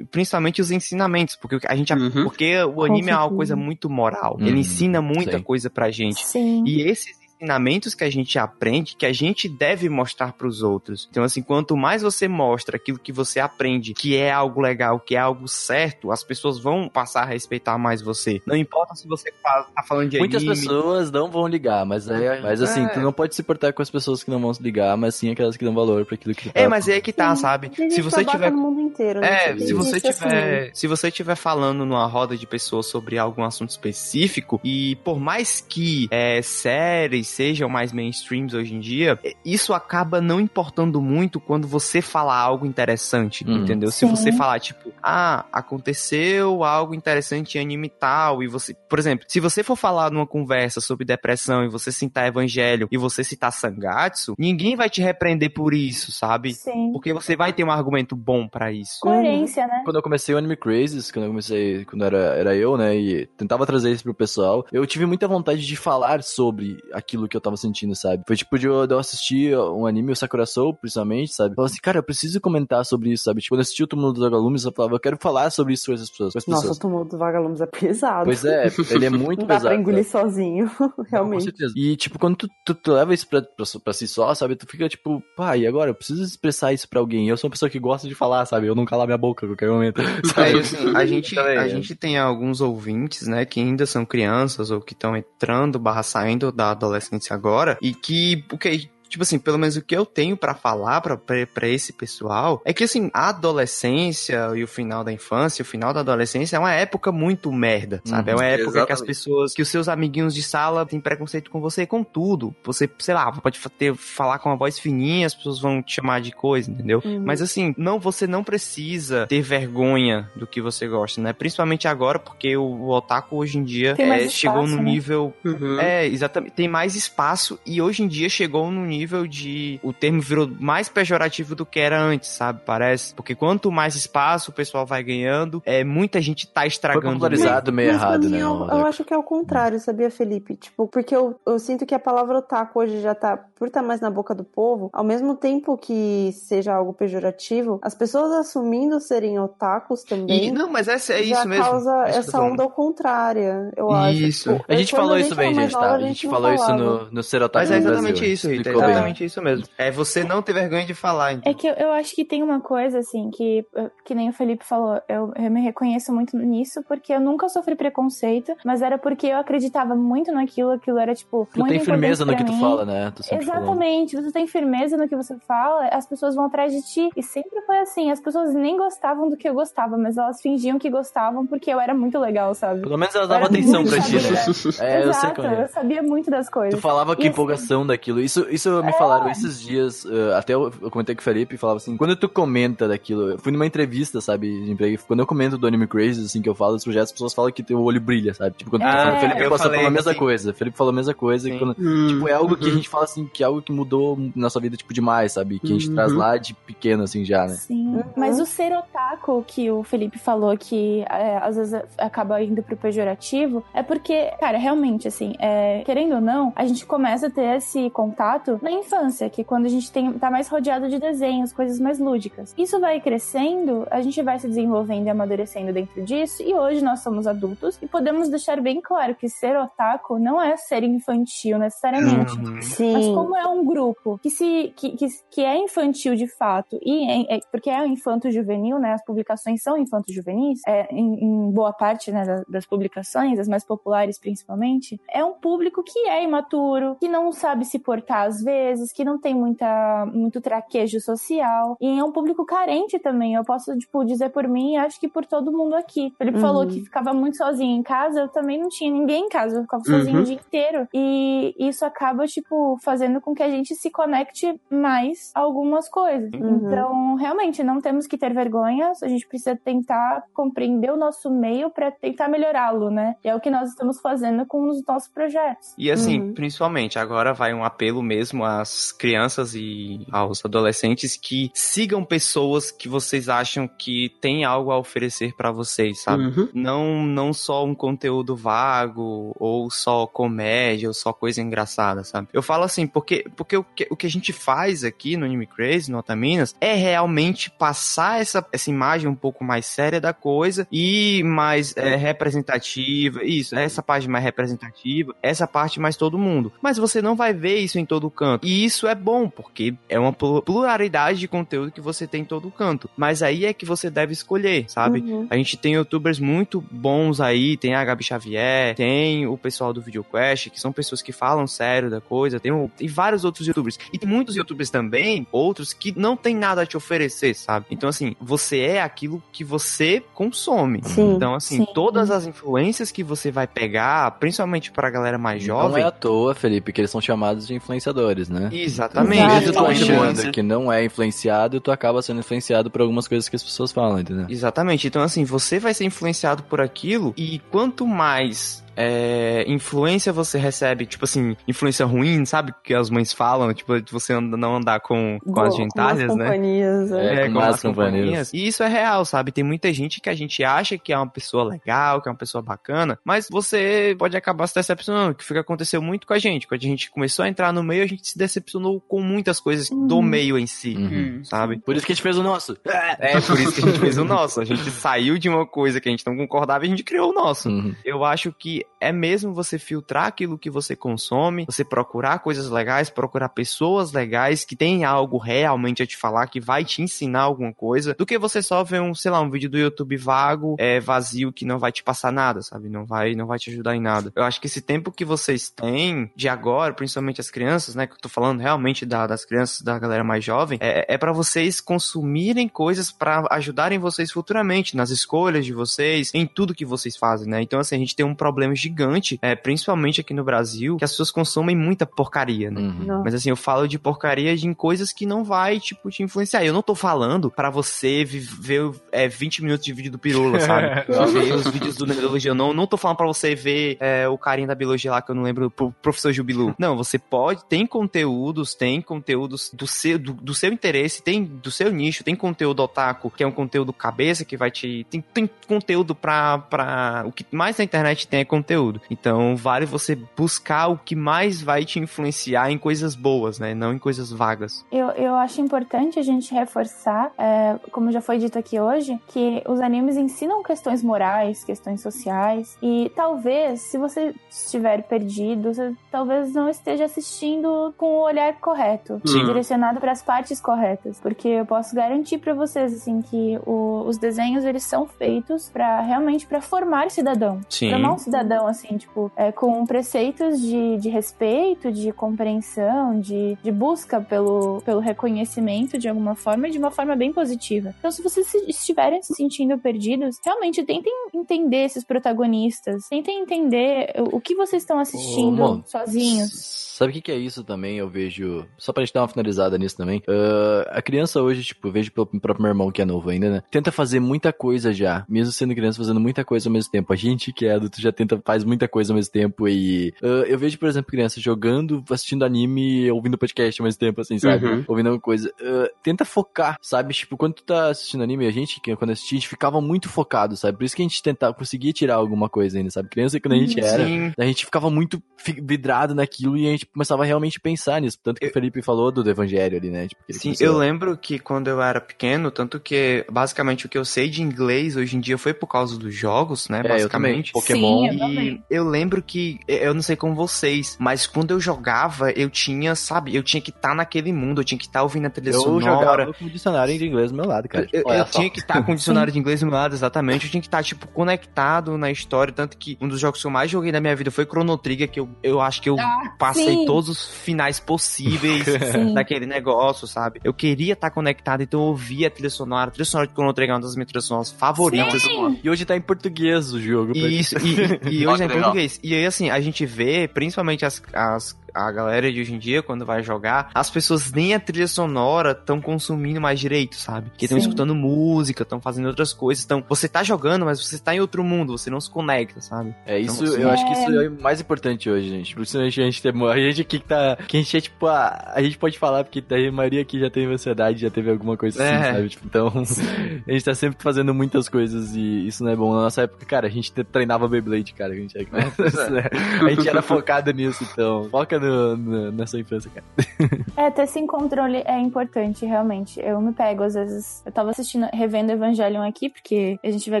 Principalmente os ensinamentos, porque a gente, Uhum. porque o anime é uma coisa muito moral. Uhum, Ele ensina muita sim. coisa pra gente. Sim. E esses ensinamentos que a gente aprende, que a gente deve mostrar pros outros. Então, assim, quanto mais você mostra aquilo que você aprende, que é algo legal, que é algo certo, as pessoas vão passar a respeitar mais você. Não importa se você tá falando de Muitas anime. pessoas não vão ligar, mas é, mas assim, É. tu não pode se portar com as pessoas que não vão se ligar, mas sim aquelas que dão valor pra aquilo que tu É, tá mas é que tá, Sim. sabe? Se você tiver no mundo inteiro, né? É, se você assim. tiver, se você tiver falando numa roda de pessoas sobre algum assunto específico e por mais que é, séries sejam mais mainstreams hoje em dia, isso acaba não importando muito quando você fala algo interessante, Hum. entendeu? Se Sim. você falar, tipo, ah, aconteceu algo interessante em anime tal, e você, por exemplo, se você for falar numa conversa sobre depressão e você citar evangelho e você citar Sangatsu, ninguém vai te repreender por isso, sabe? Sim. Porque você vai ter um argumento bom pra isso. Coerência, né? Quando eu comecei o Anime Crazes, quando eu comecei, quando era, era eu, né, e tentava trazer isso pro pessoal, eu tive muita vontade de falar sobre aquilo que eu tava sentindo, sabe? Foi tipo de eu, de eu assistir um anime, o Sakura Soul, principalmente, sabe? Eu falava assim, cara, eu preciso comentar sobre isso, sabe? Tipo, quando eu assisti o Túmulo dos Vagalumes, eu falava, eu quero falar sobre isso com essas pessoas. Com as Nossa, o tumulto dos vagalumes é pesado. Pois é, ele é muito Não dá pesado. pra engolir sabe? sozinho, Com realmente. certeza. E, tipo, quando tu, tu, tu leva isso pra, pra, pra si só, sabe? Tu fica, tipo, pá, e agora? Eu preciso expressar isso pra alguém. Eu sou uma pessoa que gosta de falar, sabe? Eu não calar minha boca a qualquer momento. É, assim, a gente, Também, a é. gente tem alguns ouvintes, né, que ainda são crianças ou que estão entrando barra saindo da adolescência agora e que, porque Tipo assim, pelo menos o que eu tenho pra falar pra esse pessoal é que, assim, a adolescência e o final da infância, o final da adolescência é uma época muito merda, sabe? é Uhum, uma época que as exatamente. pessoas, que os seus amiguinhos de sala têm preconceito com você com tudo. Você, sei lá, pode ter, falar com uma voz fininha, as pessoas vão te chamar de coisa, entendeu? Uhum. Mas assim, não, você não precisa ter vergonha do que você gosta, né? Principalmente agora, porque o, o otaku hoje em dia é, chegou espaço, num né? nível. Uhum. É, exatamente. Tem mais espaço e hoje em dia chegou num nível de. O termo virou mais pejorativo do que era antes, sabe? Parece. Porque quanto mais espaço o pessoal vai ganhando, é, muita gente tá Foi estragando. popularizado meio Mas errado, mim, né? Eu, eu acho que é o contrário, sabia, Felipe? Tipo, porque eu, eu sinto que a palavra otaku hoje já tá, por estar mais na boca do povo, ao mesmo tempo que seja algo pejorativo, as pessoas assumindo serem otakus também. E, não, mas essa, é já isso mesmo. causa É isso essa onda ao contrária, eu acho. Isso. Tipo, A gente quando falou isso bem, gente, nova, tá? A gente não falou isso no, no Serotaku Mas é no exatamente Brasil. isso, Rita. Explicou. Exatamente isso mesmo. É você não ter vergonha de falar. então. É que eu, eu acho que tem uma coisa, assim, que, que nem o Felipe falou, eu, eu me reconheço muito nisso, porque eu nunca sofri preconceito, mas era porque eu acreditava muito naquilo, aquilo era, tipo, Tu muito tem firmeza no que tu fala, né? Exatamente, você tem firmeza no que você fala, as pessoas vão atrás de ti. E sempre foi assim, as pessoas nem gostavam do que eu gostava, mas elas fingiam que gostavam porque eu era muito legal, sabe? Pelo menos elas davam atenção pra ti, né? É, eu sei Exato, como é. eu sabia muito das coisas. Tu falava que E assim- empolgação daquilo. Isso, isso me falaram esses dias. uh, até eu, eu comentei com o Felipe e falava assim: quando tu comenta daquilo, eu fui numa entrevista, sabe, de emprego. Quando eu comento do Anime Crazy, assim, que eu falo dos projetos, as pessoas falam que teu olho brilha, sabe? Tipo, quando tu É, tá falando, o Felipe passou pela mesma assim. coisa. O Felipe falou a mesma coisa. Quando- Hum, tipo, é algo que a uhum. gente fala assim, que é algo que mudou na nossa vida, tipo, demais, sabe? Que a gente Uhum. traz lá de pequeno, assim, já, né? Sim, Uhum. mas o ser otaku que o Felipe falou que é, às vezes acaba indo pro pejorativo é porque, cara, realmente, assim, é, querendo ou não, a gente começa a ter esse contato na infância, que é quando a gente tem, tá mais rodeado de desenhos, coisas mais lúdicas. Isso vai crescendo, a gente vai se desenvolvendo e amadurecendo dentro disso, e hoje nós somos adultos e podemos deixar bem claro que ser otaku não é ser infantil necessariamente. Uhum. Mas Sim. como é um grupo que se que, que, que é infantil de fato e é, é- porque é infanto juvenil, né? As publicações são infanto juvenis, é, em, em boa parte né, das, das publicações, as mais populares principalmente, é um público que é imaturo, que não sabe se portar às vezes, que não tem muita muito traquejo social e é um público carente também. Eu posso tipo dizer por mim, e acho que por todo mundo aqui. Ele Uhum. falou que ficava muito sozinho em casa, eu também não tinha ninguém em casa, eu ficava sozinho Uhum. o dia inteiro. E isso acaba, tipo, fazendo com que a gente se conecte mais a algumas coisas. Uhum. Então, realmente, não temos que ter vergonha, a gente precisa tentar compreender o nosso meio pra tentar melhorá-lo, né? E é o que nós estamos fazendo com os nossos projetos. E assim, Uhum. principalmente, agora vai um apelo mesmo às crianças e aos adolescentes que sigam pessoas que vocês acham que tem algo a oferecer pra vocês, sabe? Uhum. Não, não só um conteúdo vago, ou só comédia, ou só coisa engraçada, sabe? Eu falo assim, porque, porque o, que, o que a gente faz aqui no Anime Crazy, no Otaminas, é realmente passar essa, essa imagem um pouco mais séria da coisa e mais é, representativa, isso, essa parte mais representativa, essa parte mais todo mundo. Mas você não vai ver isso em todo canto. Canto. E isso é bom, porque é uma pluralidade de conteúdo que você tem em todo canto. Mas aí é que você deve escolher, sabe? Uhum. A gente tem youtubers muito bons aí, tem a Gabi Xavier, tem o pessoal do VideoQuest, que são pessoas que falam sério da coisa, tem, tem vários outros youtubers. E tem muitos youtubers também, outros, que não tem nada a te oferecer, sabe? Então, assim, você é aquilo que você consome. Sim, então, assim, sim. todas as influências que você vai pegar, principalmente pra galera mais jovem. Não é à toa, Felipe, que eles são chamados de influenciadores, né? Exatamente. Mesmo tu achando que não é influenciado, tu acaba sendo influenciado por algumas coisas que as pessoas falam, entendeu? Exatamente. Então, assim, você vai ser influenciado por aquilo e quanto mais é, influência você recebe, tipo assim, influência ruim, sabe? Que as mães falam, tipo, de você não andar com, com as gentalhas, com né? Companhias, é, é, com, com as companhias. companhias. E isso é real, sabe? Tem muita gente que a gente acha que é uma pessoa legal, que é uma pessoa bacana, mas você pode acabar se decepcionando, que foi o que aconteceu muito com a gente. Quando a gente começou a entrar no meio, a gente se decepcionou com muitas coisas uhum. do meio em si, uhum. sabe? Por isso que a gente fez o nosso. É, por isso que a gente fez o nosso. A gente saiu de uma coisa que a gente não concordava e a gente criou o nosso. Uhum. Eu acho que é mesmo você filtrar aquilo que você consome, você procurar coisas legais, procurar pessoas legais que têm algo realmente a te falar, que vai te ensinar alguma coisa, do que você só ver um, sei lá, um vídeo do YouTube vago, é, vazio, que não vai te passar nada, sabe? Não vai, não vai te ajudar em nada. Eu acho que esse tempo que vocês têm de agora, principalmente as crianças, né, que eu tô falando realmente da, das crianças, da galera mais jovem, é, é para vocês consumirem coisas para ajudarem vocês futuramente, nas escolhas de vocês, em tudo que vocês fazem, né? Então, assim, a gente tem um problema gigante, é, principalmente aqui no Brasil, que as pessoas consomem muita porcaria, né? Uhum. Mas assim, eu falo de porcaria de coisas que não vai, tipo, te influenciar. Eu não tô falando para você ver é, 20 minutos de vídeo do Pirula, sabe? ver os vídeos do Nerdologia. Eu não, não tô falando para você ver é, o carinha da biologia lá, que eu não lembro, o professor Jubilu. Não, você pode, tem conteúdos, tem conteúdos do seu, do, do seu interesse, tem do seu nicho, tem conteúdo otaku, que é um conteúdo cabeça, que vai te... Tem, tem conteúdo pra, pra... O que mais na internet tem é conteúdo conteúdo. Então, vale você buscar o que mais vai te influenciar em coisas boas, né? Não em coisas vagas. Eu, eu acho importante a gente reforçar, é, como já foi dito aqui hoje, que os animes ensinam questões morais, questões sociais. E talvez, se você estiver perdido, você talvez não esteja assistindo com o olhar correto, Sim. direcionado para as partes corretas. Porque eu posso garantir para vocês, assim, que o, os desenhos eles são feitos para realmente para formar cidadão. Sim. Formar um cidadão assim, tipo, é, com preceitos de, de respeito, de compreensão, de, de busca pelo, pelo reconhecimento de alguma forma e de uma forma bem positiva. Então, se vocês estiverem se sentindo perdidos, realmente tentem entender esses protagonistas, tentem entender o, que vocês estão assistindo Ô, sozinhos. Sabe o que, que, é isso também? Eu vejo. Só pra gente dar uma finalizada nisso também. Uh, a criança hoje, tipo, eu vejo pelo próprio meu irmão que é novo ainda, né? Tenta fazer muita coisa já. Mesmo sendo criança, fazendo muita coisa ao mesmo tempo. A gente que é adulto já tenta, faz muita coisa ao mesmo tempo. E uh, eu vejo, por exemplo, criança jogando, assistindo anime, ouvindo podcast ao mesmo tempo, assim, sabe? Uhum. Ouvindo alguma coisa. Uh, tenta focar, sabe? Tipo, quando tu tá assistindo anime, a gente, quando assistia, a gente ficava muito focado, sabe? Por isso que a gente tentava, conseguia tirar alguma coisa ainda, sabe? Criança, quando a gente uhum. era, Sim. a gente ficava muito vidrado naquilo e a gente começava realmente a pensar nisso. Tanto que eu... o Felipe falou do, do evangelho ali, né? Tipo, Sim, começou... eu lembro que quando eu era pequeno, tanto que basicamente o que eu sei de inglês hoje em dia foi por causa dos jogos, né? É, basicamente. Pokémon. Sim, eu e eu lembro que, eu não sei com vocês, mas quando eu jogava, eu tinha, sabe, eu tinha que estar tá naquele mundo, eu tinha que estar tá ouvindo a trilha eu sonora. Eu jogava com dicionário de inglês do meu lado, cara. Eu, eu tinha que estar tá com o dicionário de inglês do meu lado, exatamente. Eu tinha que estar, tá, tipo, conectado na história, tanto que um dos jogos que eu mais joguei na minha vida foi Chrono Trigger, que eu, eu acho que eu ah, passei sim. todos os finais possíveis daquele negócio, sabe? Eu queria estar tá conectado, então eu ouvia a trilha sonora. A trilha sonora de Chrono Trigger é uma das minhas trilhas sonoras favoritas. Sim. E hoje tá em português o jogo. Isso, e, e, hoje tá em português. E aí, assim, a gente vê, principalmente as, as a galera de hoje em dia, quando vai jogar, as pessoas nem a trilha sonora estão consumindo mais direito, sabe? Que estão escutando música, estão fazendo outras coisas. Então, você tá jogando, mas você tá em outro mundo, você não se conecta, sabe? É isso, então, eu acho que isso é o mais importante hoje, gente. Principalmente a gente tem, a gente aqui que tá, que a gente é tipo, a, a gente pode falar porque a maioria aqui já teve ansiedade, já teve alguma coisa assim, é. sabe? Tipo, então, a gente tá sempre fazendo muitas coisas e isso não é bom. Na nossa época, cara, a gente treinava Beyblade, cara, a gente, é, a gente era focado nisso, então. Foca no, no, nessa infância, cara. É, ter esse controle é importante, realmente. Eu me pego, às vezes. Eu tava assistindo, revendo Evangelion aqui, porque a gente vai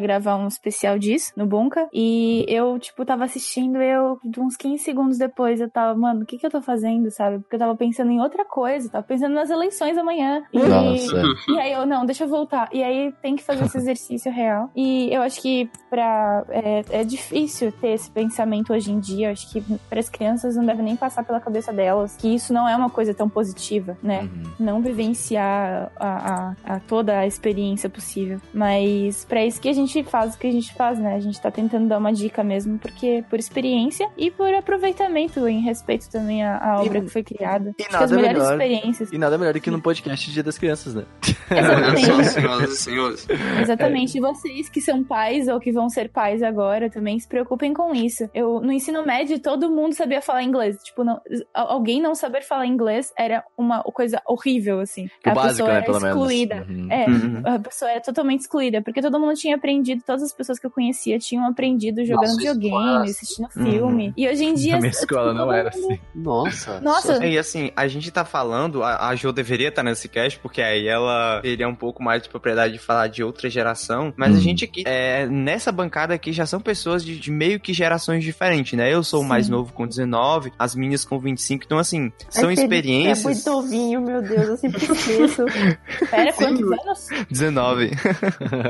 gravar um especial disso no Bunka. E eu, tipo, tava assistindo, eu, de uns 15 segundos depois eu tava, mano, o que que eu tô fazendo, sabe? Porque eu tava pensando em outra coisa, tava pensando nas eleições amanhã. E, Nossa. e aí eu, não, deixa eu voltar. E aí tem que fazer esse exercício real. E eu acho que pra. É, é difícil ter esse pensamento hoje em dia. Eu acho que para as crianças não deve nem passar pela cabeça delas que isso não é uma coisa tão positiva, né? Uhum. Não vivenciar a, a- a toda a experiência possível. Mas pra isso que a gente faz o que a gente faz, né? A gente tá tentando dar uma dica mesmo, porque por experiência e por aproveitamento em respeito também à, à obra que foi criada. e Acho que as nada melhores melhor. experiências. E nada melhor do que no podcast Dia das Crianças, né? Exatamente. senhoras e senhores. Exatamente. E vocês que são pais ou que vão ser pais agora também se preocupem com isso. Eu, no ensino médio, todo mundo sabia falar inglês. Tipo, não, alguém não saber falar inglês era uma coisa horrível, assim. O a básico, pessoa né, era pelo menos. excluída. Uhum. É, Uhum. a pessoa era totalmente excluída, porque todo mundo tinha aprendido, todas as pessoas que eu conhecia tinham aprendido jogando Nossa, videogame, escola. assistindo filme. E hoje em dia. Na minha tipo, escola não todo era mundo- assim. Nossa. Nossa, E assim, a gente tá falando, a, a Jo deveria estar nesse cast, porque aí ela teria um pouco mais de propriedade de falar de outra geração. Mas Uhum. a gente aqui, é, nessa bancada aqui já são pessoas de, de meio que gerações diferentes, né? Eu sou o mais novo com 19, as minhas com 25. Então, assim, são Ai, Felipe, experiências. É muito novinho, meu Deus, eu sempre esqueço. pera, quantos anos? 19.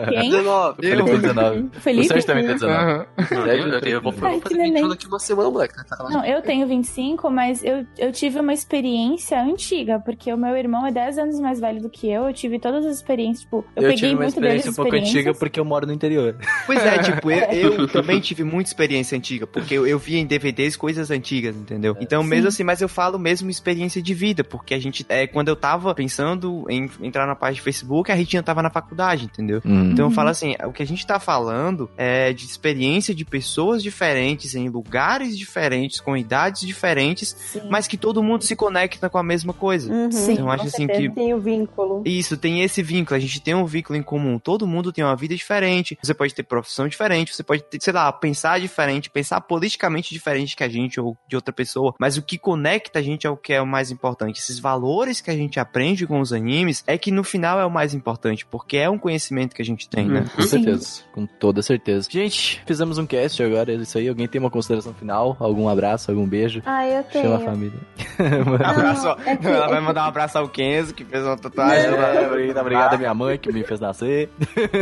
Quem? 19. Ele tem 19. O Felipe? Sérgio também tem 19. Aham. Eu, eu, eu vou Ai, fazer que neném. 21 daqui uma semana, moleque. Não, eu tenho 25, mas eu, eu tive uma experiência antiga, porque o meu irmão é 10 anos mais velho do que eu. Eu tive todas as experiências, tipo, eu, Eu, peguei tive uma muito experiência um pouco experiências. antiga porque eu moro no interior. Pois é, tipo, eu, eu também tive muita experiência antiga, porque eu, eu via em DVDs coisas antigas, entendeu? Então, mesmo assim, mas eu falo mesmo experiência de vida, porque a gente, é, quando eu tava pensando em entrar na página de Facebook, a Ritinha tava na faculdade, entendeu? Então eu falo assim, o que a gente tá falando é de experiência de pessoas diferentes, em lugares diferentes, com idades diferentes, Sim. mas que todo mundo se conecta com a mesma coisa. Uhum. Sim, eu acho assim que Tem o vínculo. isso, tem esse vínculo. A gente tem um vínculo em comum. Todo mundo tem uma vida diferente. Você pode ter profissão diferente. Você pode ter, sei lá, pensar diferente, pensar politicamente diferente que a gente ou de outra pessoa. Mas o que conecta a gente é o que é o mais importante. Esses valores que a gente aprende com os animes é que no final é o mais importante, porque é um conhecimento que a gente tem, né? Com Sim. certeza, com toda certeza. Gente, fizemos um cast agora, é isso aí. Alguém tem uma consideração final? Algum abraço, algum beijo? Ah, eu tenho. Chama a família. Abraço, Não, é que- ela é vai que- mandar um abraço ao Kenzo, que fez uma tatuagem. É, obrigado à minha mãe que me fez nascer.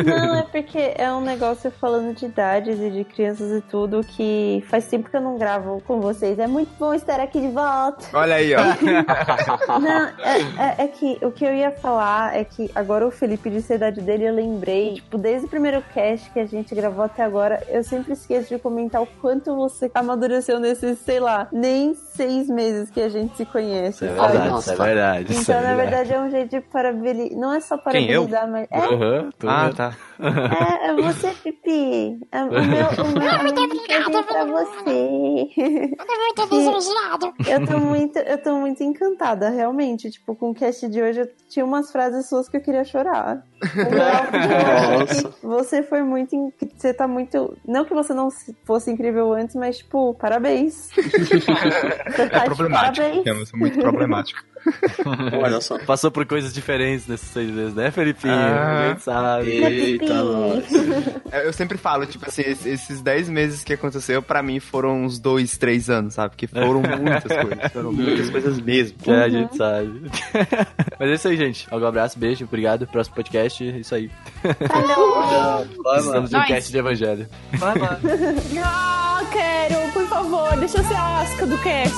Não, é porque é um negócio falando de idades e de crianças e tudo que faz tempo que eu não gravo com vocês. É muito bom estar aqui de volta. Olha aí, ó. Não, é, é- é que o que eu ia falar é que agora o Felipe disse a idade dele, eu lembrei, tipo, desde o primeiro cast que a gente gravou até agora, eu sempre esqueço de comentar o quanto você amadureceu nesses, sei lá, nem seis meses que a gente se conhece. É sabe? verdade, Nossa, é verdade. isso Então, é na verdade, é um jeito de parabenizar. Não é só Quem, eu? parabenizar, mas. É, Aham, tô Ah, tá. É, é você, Pipi. É, o meu, o meu, a minha mensagem é pra você. Muito lisonjeado. Eu tô muito, eu tô muito encantada, realmente. Tipo, com o cast de hoje, eu tinha umas frases suas que eu queria chorar. Você foi muito. in- Você tá muito. Não que você não se- fosse incrível antes, mas, tipo, parabéns. Você tá É de problemático. parabéns. Eu sou muito problemático. Olha só. Passou por coisas diferentes nesses seis meses, né, Felipinho? Ah. A gente sabe. Eita, nós. Eu sempre falo, tipo assim, es- esses 10 meses que aconteceu, pra mim foram uns 2, 3 anos, sabe? Porque foram muitas coisas. Foram muitas coisas mesmo. Que a gente sabe. Mas é isso aí, gente. Algum abraço, beijo, obrigado. Próximo podcast, é isso aí. De um Nice. cast de evangelho. Vai, vai. Ah, quero, por favor, deixa eu ser a asca do cast.